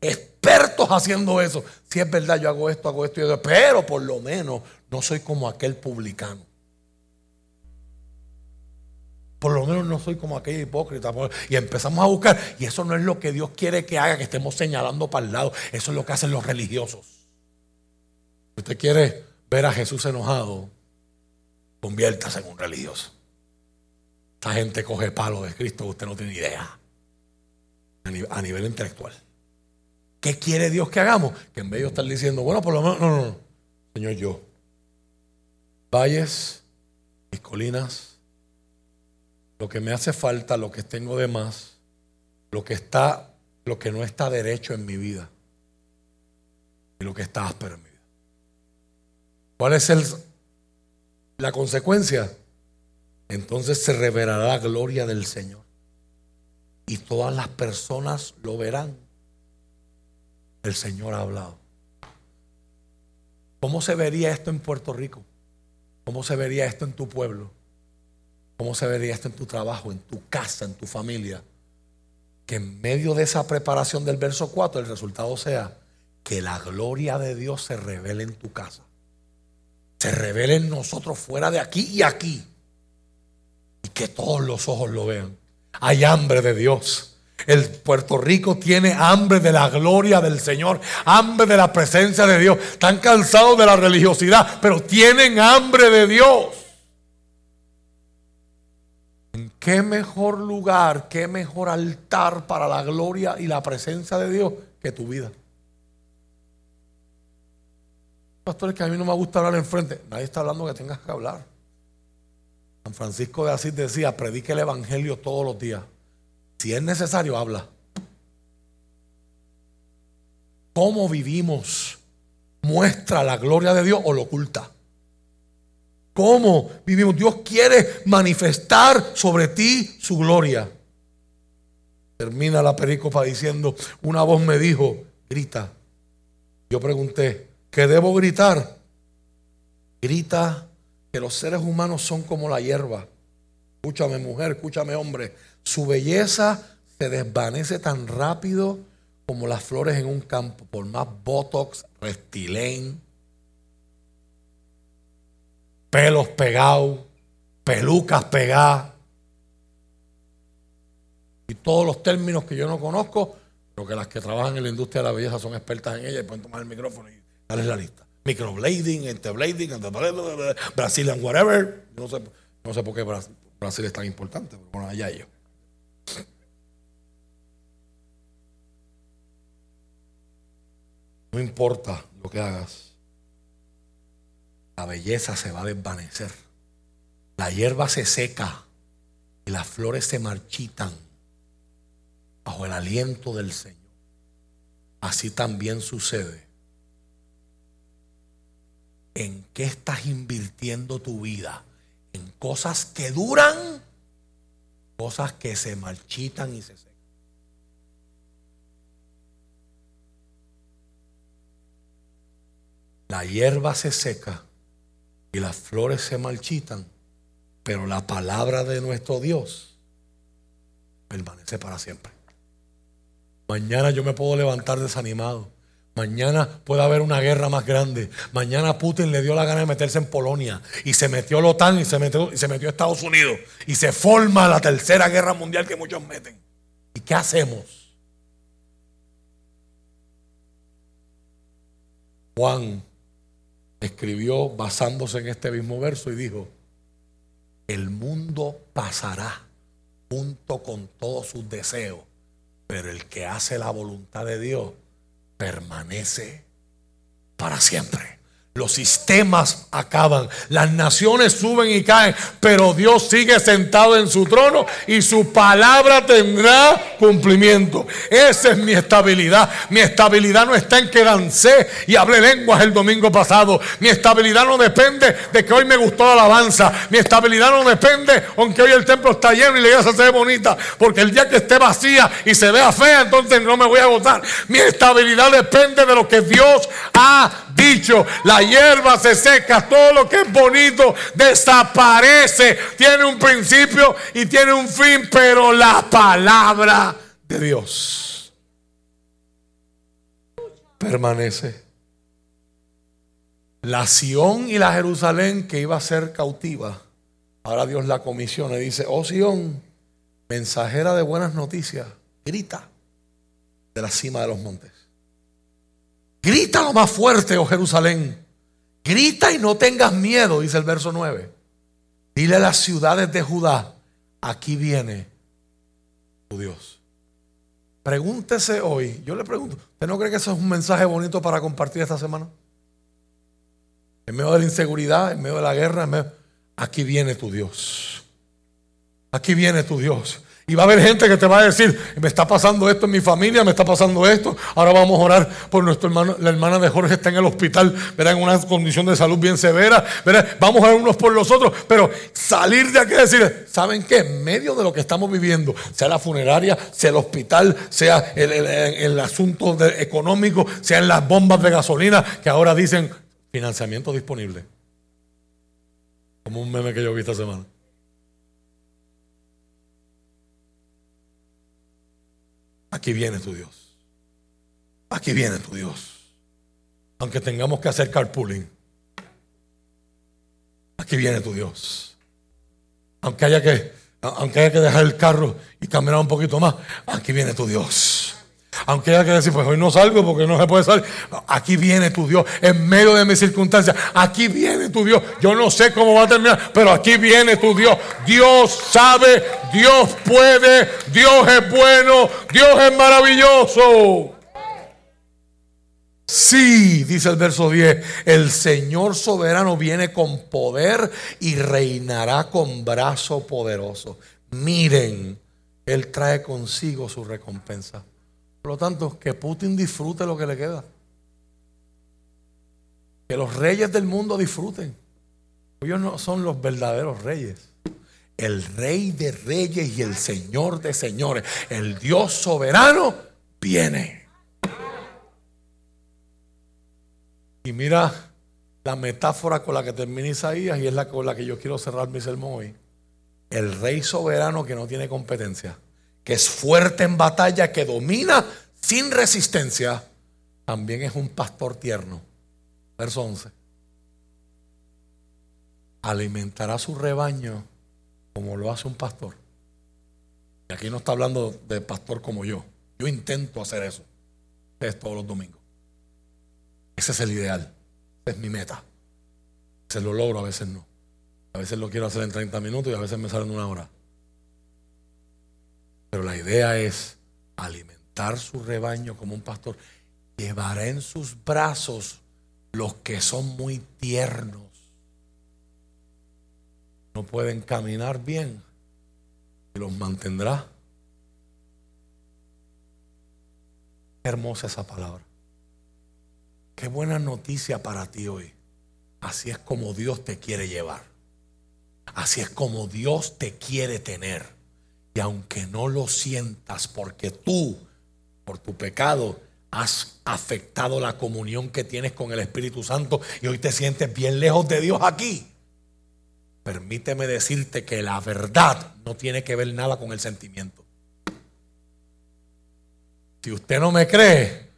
expertos haciendo eso. Si es verdad, yo hago esto, hago esto pero por lo menos no soy como aquel publicano. Por lo menos no soy como aquel hipócrita. Y empezamos a buscar. Y eso no es lo que Dios quiere que haga, que estemos señalando para el lado. Eso es lo que hacen los religiosos. Si usted quiere ver a Jesús enojado, conviértase en un religioso. Esta gente coge palo de Cristo, usted no tiene idea. A nivel intelectual. ¿Qué quiere Dios que hagamos? Que en vez de estar diciendo, bueno, por lo menos, no, no, no. Señor, yo valles, mis colinas, lo que me hace falta, lo que tengo de más, lo que está, lo que no está derecho en mi vida y lo que está áspero en mi vida. ¿Cuál es el, la consecuencia? Entonces se revelará la gloria del Señor y todas las personas lo verán. El Señor ha hablado. ¿Cómo se vería esto en Puerto Rico? ¿Cómo se vería esto en tu pueblo? ¿Cómo se vería esto en tu trabajo, en tu casa, en tu familia? Que en medio de esa preparación del verso 4 el resultado sea que la gloria de Dios se revele en tu casa. Se revele en nosotros fuera de aquí y aquí. Y que todos los ojos lo vean. Hay hambre de Dios. El Puerto Rico tiene hambre de la gloria del Señor, hambre de la presencia de Dios. Están cansados de la religiosidad, pero tienen hambre de Dios. ¿En qué mejor lugar, qué mejor altar para la gloria y la presencia de Dios que tu vida? Pastores, que a mí no me gusta hablar enfrente. Nadie está hablando que tengas que hablar. San Francisco de Asís decía, predique el Evangelio todos los días. Si es necesario, habla. ¿Cómo vivimos? ¿Muestra la gloria de Dios o lo oculta? ¿Cómo vivimos? Dios quiere manifestar sobre ti su gloria. Termina la pericopa diciendo, una voz me dijo, grita. Yo pregunté, ¿qué debo gritar? Grita que los seres humanos son como la hierba. Escúchame mujer, escúchame hombre. Su belleza se desvanece tan rápido como las flores en un campo, por más botox, restilén, pelos pegados, pelucas pegadas y todos los términos que yo no conozco, pero que las que trabajan en la industria de la belleza son expertas en ella y pueden tomar el micrófono y darles la lista. Microblading, enteblading, Brazilian whatever. No sé, no sé por qué Brasil es tan importante, pero bueno, allá ellos. No importa lo que hagas, la belleza se va a desvanecer. La hierba se seca y las flores se marchitan bajo el aliento del Señor. Así también sucede. ¿En qué estás invirtiendo tu vida? ¿En cosas que duran? Cosas que se marchitan y se secan. La hierba se seca y las flores se marchitan, pero la palabra de nuestro Dios permanece para siempre. Mañana yo me puedo levantar desanimado. Mañana puede haber una guerra más grande. Mañana Putin le dio la gana de meterse en Polonia y se metió la OTAN y se metió, y se metió a Estados Unidos y se forma la tercera guerra mundial que muchos meten. ¿Y qué hacemos? Juan escribió basándose en este mismo verso y dijo, el mundo pasará junto con todos sus deseos, pero el que hace la voluntad de Dios permanece para siempre. Los sistemas acaban, las naciones suben y caen, pero Dios sigue sentado en su trono y su palabra tendrá cumplimiento. Esa es mi estabilidad. Mi estabilidad no está en que dancé y hablé lenguas el domingo pasado. Mi estabilidad no depende de que hoy me gustó la alabanza. Mi estabilidad no depende, aunque hoy el templo está lleno y la iglesia se ve bonita, porque el día que esté vacía y se vea fea, entonces no me voy a gozar. Mi estabilidad depende de lo que Dios ha dicho. La hierba se seca, todo lo que es bonito desaparece. Tiene un principio y tiene un fin, pero la palabra de Dios permanece. La Sión y la Jerusalén que iba a ser cautiva, ahora Dios la comisiona y dice, oh Sión, mensajera de buenas noticias, grita de la cima de los montes. Grita lo más fuerte, oh Jerusalén. Grita y no tengas miedo, dice el verso 9. Dile a las ciudades de Judá, aquí viene tu Dios. Pregúntese hoy, yo le pregunto, ¿usted no cree que eso es un mensaje bonito para compartir esta semana? En medio de la inseguridad, en medio de la guerra, aquí viene tu Dios. Aquí viene tu Dios. Y va a haber gente que te va a decir, me está pasando esto en mi familia, me está pasando esto. Ahora vamos a orar por nuestro hermano, la hermana de Jorge está en el hospital, verá, en una condición de salud bien severa. Verá, vamos a ver unos por los otros, pero salir de aquí y decir, ¿saben qué? En medio de lo que estamos viviendo, sea la funeraria, sea el hospital, sea el, asunto económico, sea en las bombas de gasolina, que ahora dicen financiamiento disponible. Como un meme que yo vi esta semana. Aquí viene tu Dios. Aquí viene tu Dios. Aunque tengamos que hacer carpooling. Aquí viene tu Dios. Aunque haya que, aunque haya que dejar el carro y caminar un poquito más. Aquí viene tu Dios. Aunque haya que decir, pues hoy no salgo porque no se puede salir. Aquí viene tu Dios. En medio de mis circunstancias. Aquí viene tu Dios. Yo no sé cómo va a terminar, pero aquí viene tu Dios. Dios sabe, Dios puede, Dios es bueno, Dios es maravilloso. Sí, dice el verso 10, el Señor soberano viene con poder y reinará con brazo poderoso. Miren, Él trae consigo su recompensa. Por lo tanto, que Putin disfrute lo que le queda. Que los reyes del mundo disfruten. Ellos no son los verdaderos reyes. El rey de reyes y el señor de señores, el Dios soberano, viene. Y mira la metáfora con la que termina Isaías y es la con la que yo quiero cerrar mi sermón hoy. El rey soberano que no tiene competencia que es fuerte en batalla, que domina sin resistencia, también es un pastor tierno. Verso 11. Alimentará su rebaño como lo hace un pastor. Y aquí no está hablando de pastor como yo. Yo intento hacer eso. Es todos los domingos. Ese es el ideal. Esa es mi meta. Se lo logro, a veces no. A veces lo quiero hacer en 30 minutos y a veces me sale en una hora. Pero la idea es alimentar su rebaño como un pastor. Llevará en sus brazos los que son muy tiernos. No pueden caminar bien y los mantendrá. hermosa esa palabra. Qué buena noticia para ti hoy. Así es como Dios te quiere llevar. Así es como Dios te quiere tener. Y aunque no lo sientas porque tú, por tu pecado, has afectado la comunión que tienes con el Espíritu Santo y hoy te sientes bien lejos de Dios aquí, permíteme decirte que la verdad no tiene que ver nada con el sentimiento. Si usted no me cree,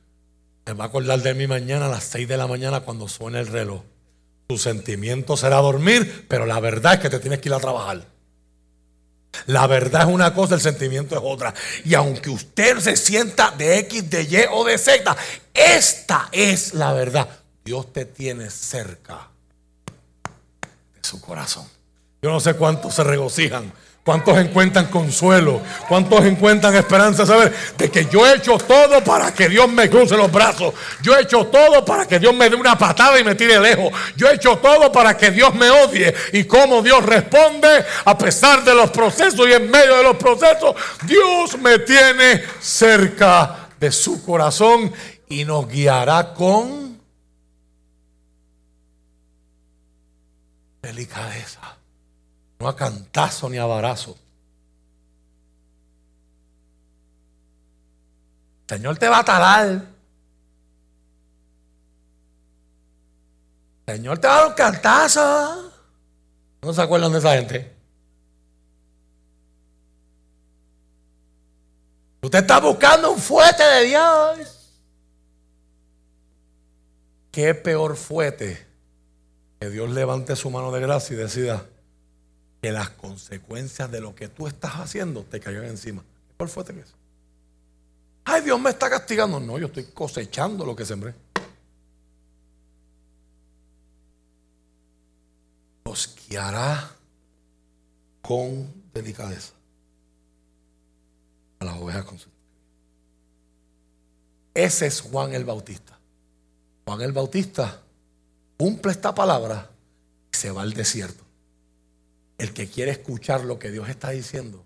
se va a acordar de mí mañana a las 6 de la mañana cuando suene el reloj. Tu sentimiento será dormir, pero la verdad es que te tienes que ir a trabajar. La verdad es una cosa, el sentimiento es otra. Y aunque usted se sienta de X, de Y o de Z, esta es la verdad. Dios te tiene cerca de su corazón. Yo no sé cuántos se regocijan ¿Cuántos encuentran consuelo? ¿Cuántos encuentran esperanza? Saber de que yo he hecho todo para que Dios me cruce los brazos. Yo he hecho todo para que Dios me dé una patada y me tire lejos. Yo he hecho todo para que Dios me odie. Y cómo Dios responde a pesar de los procesos y en medio de los procesos, Dios me tiene cerca de su corazón y nos guiará con delicadeza. No a cantazo ni a barazo. Señor te va a talar. Señor te va a dar un cantazo. ¿No se acuerdan de esa gente? Usted está buscando un fuete de Dios. ¿Qué peor fuete que Dios levante su mano de gracia y decida, que las consecuencias de lo que tú estás haciendo te caigan encima. ¿Cuál fue eso? Ay, Dios me está castigando. No, yo estoy cosechando lo que sembré. Los guiará con delicadeza a las ovejas con su. Ese es Juan el Bautista. Juan el Bautista cumple esta palabra y se va al desierto el que quiere escuchar lo que Dios está diciendo,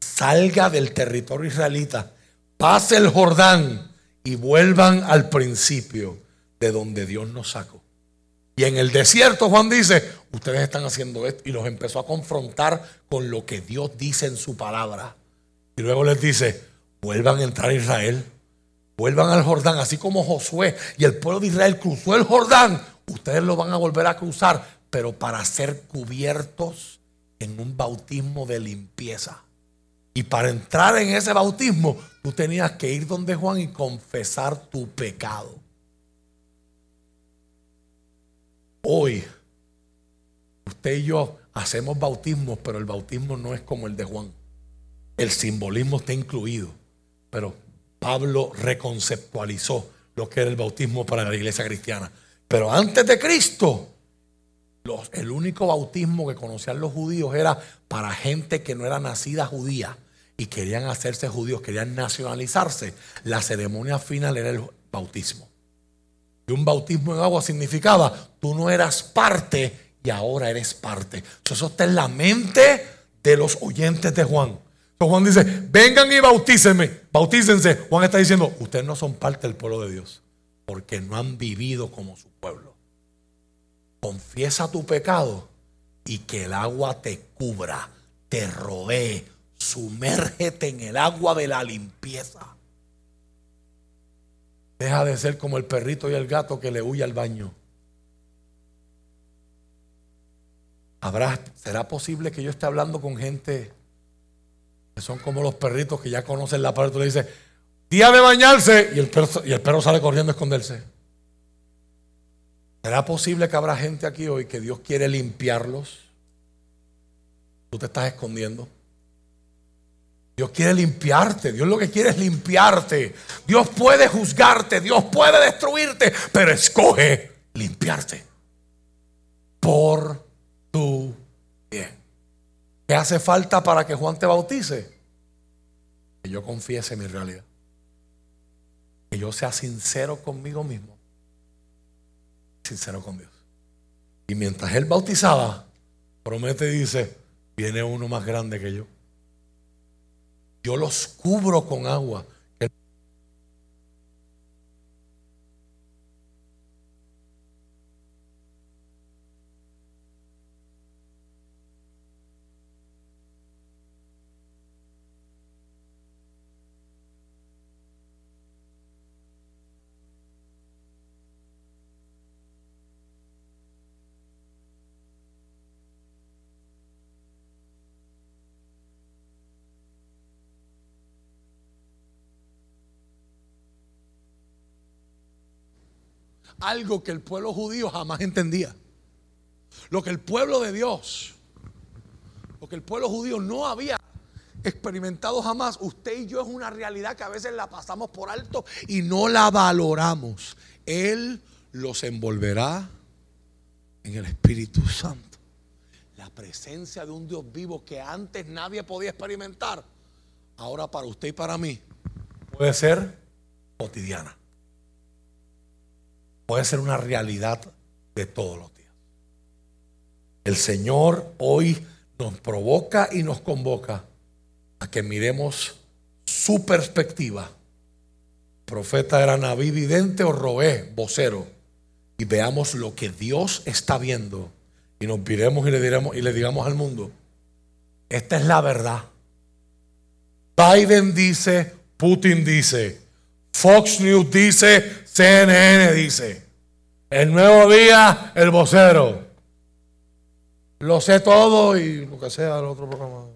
salga del territorio israelita, pase el Jordán y vuelvan al principio de donde Dios nos sacó. Y en el desierto Juan dice, ustedes están haciendo esto y los empezó a confrontar con lo que Dios dice en su palabra. Y luego les dice, vuelvan a entrar a Israel, vuelvan al Jordán, así como Josué y el pueblo de Israel cruzó el Jordán, ustedes lo van a volver a cruzar, pero para ser cubiertos en un bautismo de limpieza. Y para entrar en ese bautismo, tú tenías que ir donde Juan y confesar tu pecado. Hoy, usted y yo hacemos bautismos, pero el bautismo no es como el de Juan. El simbolismo está incluido, pero Pablo reconceptualizó lo que era el bautismo para la iglesia cristiana. Pero antes de Cristo, el único bautismo que conocían los judíos era para gente que no era nacida judía y querían hacerse judíos, querían nacionalizarse. La ceremonia final era el bautismo. Y un bautismo en agua significaba, tú no eras parte y ahora eres parte. Eso está en la mente de los oyentes de Juan. Entonces Juan dice, vengan y bautícenme, bautícense. Juan está diciendo, ustedes no son parte del pueblo de Dios, porque no han vivido como su pueblo confiesa tu pecado y que el agua te cubra, te rodee, sumérgete en el agua de la limpieza. Deja de ser como el perrito y el gato que le huye al baño. ¿Será posible que yo esté hablando con gente que son como los perritos que ya conocen la parte y le dice, día de bañarse, y el perro, y el perro sale corriendo a esconderse? ¿Será posible que habrá gente aquí hoy que Dios quiere limpiarlos? Tú te estás escondiendo. Dios quiere limpiarte. Dios lo que quiere es limpiarte. Dios puede juzgarte. Dios puede destruirte. Pero escoge limpiarte. Por tu bien. ¿Qué hace falta para que Juan te bautice? Que yo confiese mi realidad. Que yo sea sincero conmigo mismo sincero con Dios. Y mientras él bautizaba, promete y dice, viene uno más grande que yo. Yo los cubro con agua algo que el pueblo judío jamás entendía. Lo que el pueblo de Dios, lo que el pueblo judío no había experimentado jamás, usted y yo es una realidad que a veces la pasamos por alto y no la valoramos. Él los envolverá en el Espíritu Santo. La presencia de un Dios vivo que antes nadie podía experimentar, ahora para usted y para mí puede ser cotidiana. Puede ser una realidad de todos los días. El Señor hoy nos provoca y nos convoca a que miremos su perspectiva. profeta era Naví vidente o Roé, vocero, y veamos lo que Dios está viendo y nos viremos y le, diremos, y le digamos al mundo, esta es la verdad. Biden dice, Putin dice, Fox News dice, CNN dice, el nuevo día, el vocero. Lo sé todo y lo que sea el otro programa.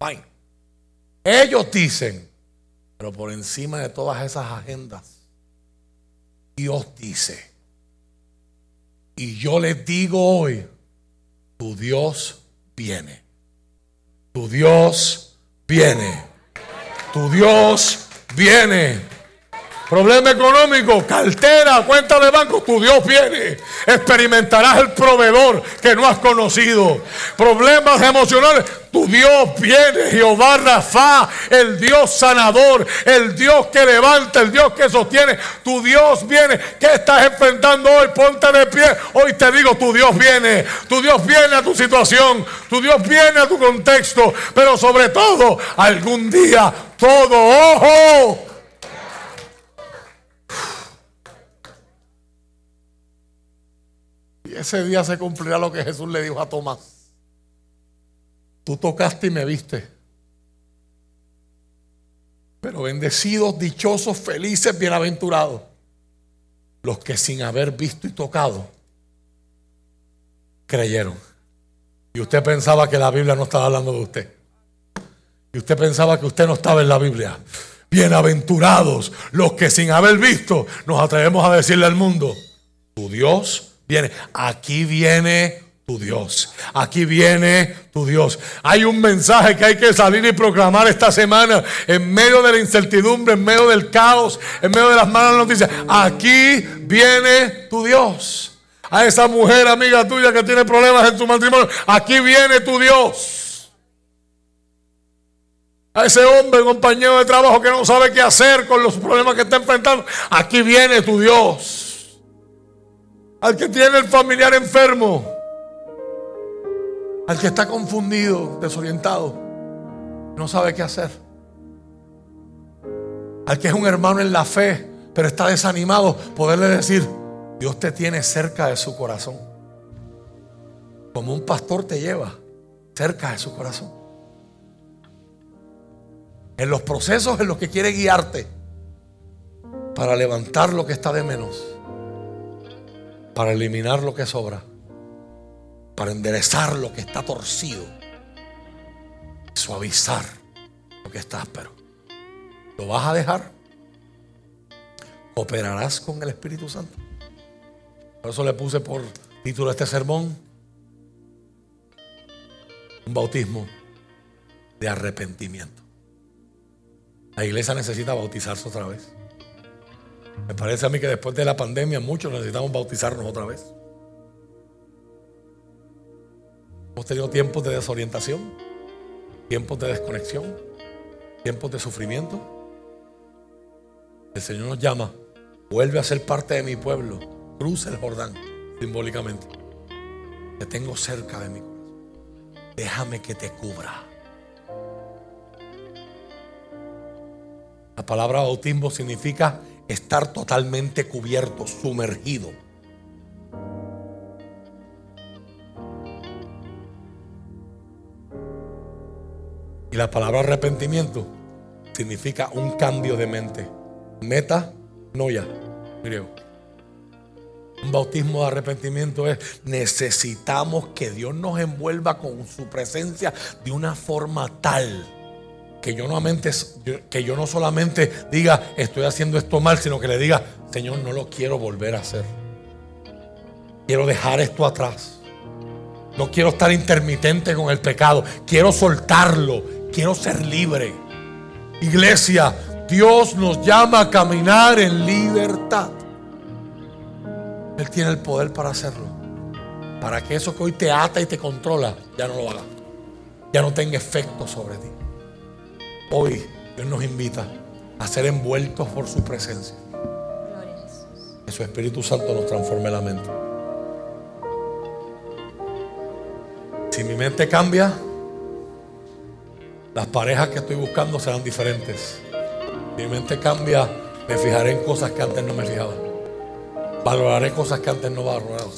Fine. Ellos dicen, pero por encima de todas esas agendas, Dios dice. Y yo les digo hoy, tu Dios viene. Tu Dios viene. Tu Dios viene. Problema económico, cartera, cuenta de banco, tu Dios viene. Experimentarás el proveedor que no has conocido. Problemas emocionales, tu Dios viene. Jehová Rafa, el Dios sanador, el Dios que levanta, el Dios que sostiene. Tu Dios viene. ¿Qué estás enfrentando hoy? Ponte de pie. Hoy te digo, tu Dios viene. Tu Dios viene a tu situación. Tu Dios viene a tu contexto. Pero sobre todo, algún día, todo ojo ese día se cumplirá lo que Jesús le dijo a Tomás. Tú tocaste y me viste. Pero bendecidos, dichosos, felices, bienaventurados. Los que sin haber visto y tocado, creyeron. Y usted pensaba que la Biblia no estaba hablando de usted. Y usted pensaba que usted no estaba en la Biblia. Bienaventurados los que sin haber visto nos atrevemos a decirle al mundo, tu Dios viene. Aquí viene tu Dios. Aquí viene tu Dios. Hay un mensaje que hay que salir y proclamar esta semana en medio de la incertidumbre, en medio del caos, en medio de las malas noticias. Aquí viene tu Dios. A esa mujer amiga tuya que tiene problemas en su matrimonio, aquí viene tu Dios. A ese hombre, compañero de trabajo que no sabe qué hacer con los problemas que está enfrentando, aquí viene tu Dios al que tiene el familiar enfermo, al que está confundido, desorientado, no sabe qué hacer, al que es un hermano en la fe, pero está desanimado, poderle decir, Dios te tiene cerca de su corazón, como un pastor te lleva cerca de su corazón. En los procesos en los que quiere guiarte para levantar lo que está de menos para eliminar lo que sobra, para enderezar lo que está torcido, suavizar lo que está áspero. ¿Lo vas a dejar? ¿Operarás con el Espíritu Santo? Por eso le puse por título a este sermón un bautismo de arrepentimiento. La iglesia necesita bautizarse otra vez. Me parece a mí que después de la pandemia muchos necesitamos bautizarnos otra vez. Hemos tenido tiempos de desorientación, tiempos de desconexión, tiempos de sufrimiento. El Señor nos llama, vuelve a ser parte de mi pueblo, cruza el Jordán, simbólicamente. Te tengo cerca de mí. Déjame que te cubra. La palabra bautismo significa estar totalmente cubierto, sumergido. Y la palabra arrepentimiento significa un cambio de mente. Meta, no ya, griego. Un bautismo de arrepentimiento es necesitamos que Dios nos envuelva con su presencia de una forma tal que yo, no solamente diga estoy haciendo esto mal, sino que le diga, Señor, no lo quiero volver a hacer. Quiero dejar esto atrás. No quiero estar intermitente con el pecado. Quiero soltarlo. Quiero ser libre. Iglesia, Dios nos llama a caminar en libertad. Él tiene el poder para hacerlo. Para que eso que hoy te ata y te controla, ya no lo haga. Ya no tenga efecto sobre ti. Hoy Dios nos invita a ser envueltos por su presencia. Que su Espíritu Santo nos transforme la mente. Si mi mente cambia, las parejas que estoy buscando serán diferentes. Si mi mente cambia, me fijaré en cosas que antes no me fijaba. Valoraré cosas que antes no valoraba.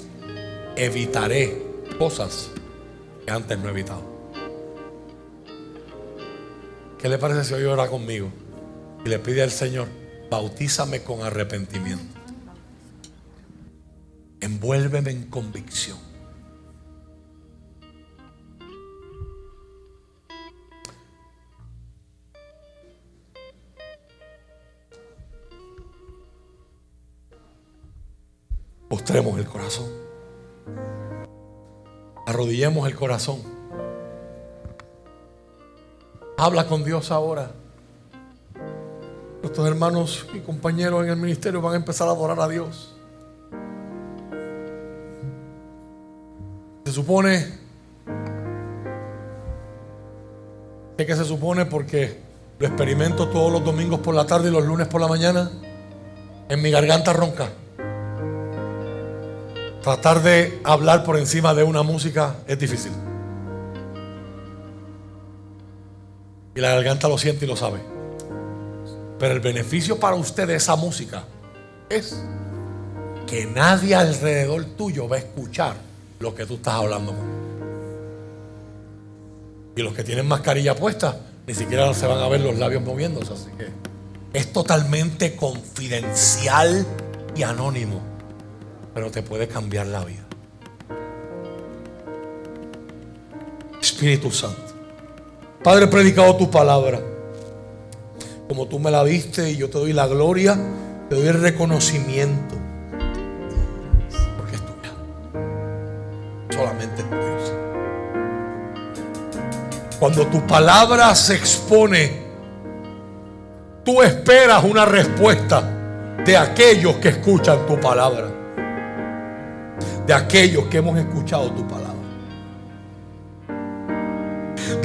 Evitaré cosas que antes no he evitado. ¿Qué le parece si hoy ora conmigo? Y le pide al Señor, bautízame con arrepentimiento. Envuélveme en convicción. Postremos el corazón. Arrodillemos el corazón. Habla con Dios ahora. Nuestros hermanos y compañeros en el ministerio van a empezar a adorar a Dios. Se supone, ¿qué que se supone? Porque lo experimento todos los domingos por la tarde y los lunes por la mañana. En mi garganta ronca. Tratar de hablar por encima de una música es difícil. Y la garganta lo siente y lo sabe. Pero el beneficio para usted de esa música es que nadie alrededor tuyo va a escuchar lo que tú estás hablando. Y los que tienen mascarilla puesta, ni siquiera se van a ver los labios moviéndose. Así que es totalmente confidencial y anónimo pero te puede cambiar la vida. Espíritu Santo. Padre, he predicado tu palabra. Como tú me la diste y yo te doy la gloria, te doy el reconocimiento. Porque es tuya. Solamente es tuya. Cuando tu palabra se expone, tú esperas una respuesta de aquellos que escuchan tu palabra de aquellos que hemos escuchado tu palabra.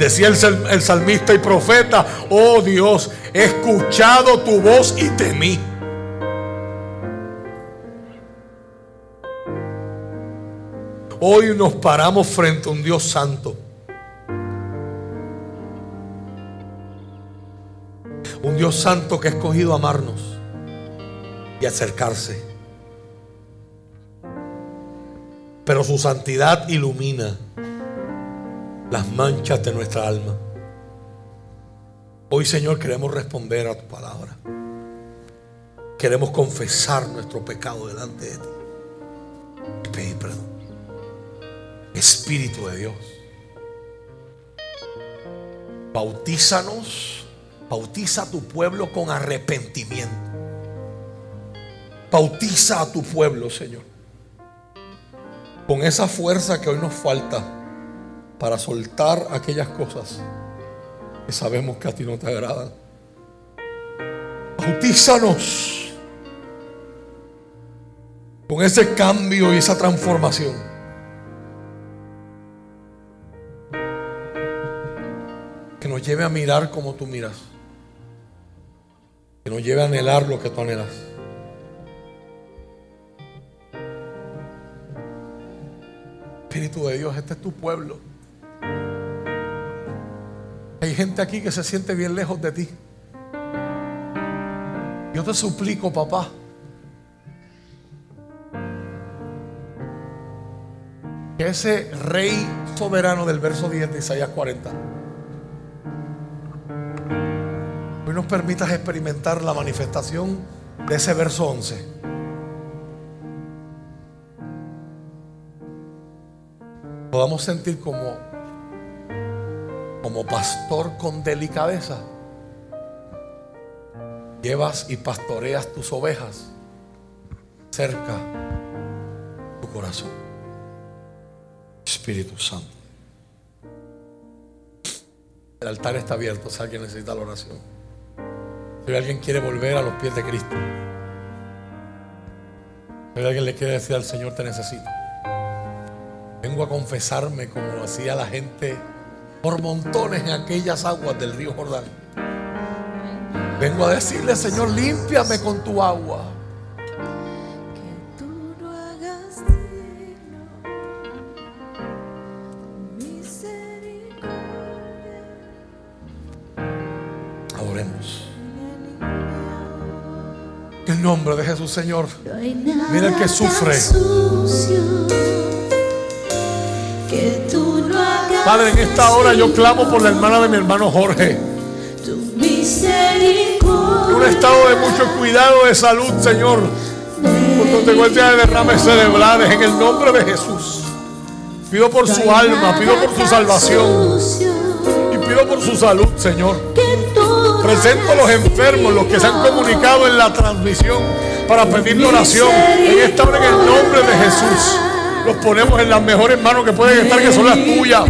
Decía el, salmista y profeta, oh Dios, he escuchado tu voz y temí. Hoy nos paramos frente a un Dios santo. Un Dios santo que ha escogido amarnos y acercarse. pero su santidad ilumina las manchas de nuestra alma. Hoy, Señor, queremos responder a tu palabra. Queremos confesar nuestro pecado delante de ti y pedir perdón. Espíritu de Dios, bautízanos, bautiza a tu pueblo con arrepentimiento. Bautiza a tu pueblo, Señor con esa fuerza que hoy nos falta para soltar aquellas cosas que sabemos que a ti no te agradan. Bautízanos con ese cambio y esa transformación. Que nos lleve a mirar como tú miras. Que nos lleve a anhelar lo que tú anhelas. Espíritu de Dios, este es tu pueblo. Hay gente aquí que se siente bien lejos de ti. Yo te suplico, papá, que ese rey soberano del verso 10 de Isaías 40, hoy nos permitas experimentar la manifestación de ese verso 11. podamos sentir como, como pastor con delicadeza. Llevas y pastoreas tus ovejas cerca tu corazón. Espíritu Santo. El altar está abierto si alguien necesita la oración. Si alguien quiere volver a los pies de Cristo. Si alguien le quiere decir al Señor, te necesito. Vengo a confesarme como hacía la gente por montones en aquellas aguas del río Jordán. Vengo a decirle, Señor, límpiame con tu agua. Que tú no hagas digno misericordia. Adoremos. El nombre de Jesús, Señor. Mira el que sufre. que tú Padre, en esta hora yo clamo por la hermana de mi hermano Jorge. misericordia. Un estado de mucho cuidado de salud, Señor. Por consecuencia de derrames cerebrales, en el nombre de Jesús. Pido por su alma, pido por su salvación y pido por su salud, Señor. Presento a los enfermos, los que se han comunicado en la transmisión para pedirle oración. En esta hora, en el nombre de Jesús, los ponemos en las mejores manos que pueden estar, que son las tuyas.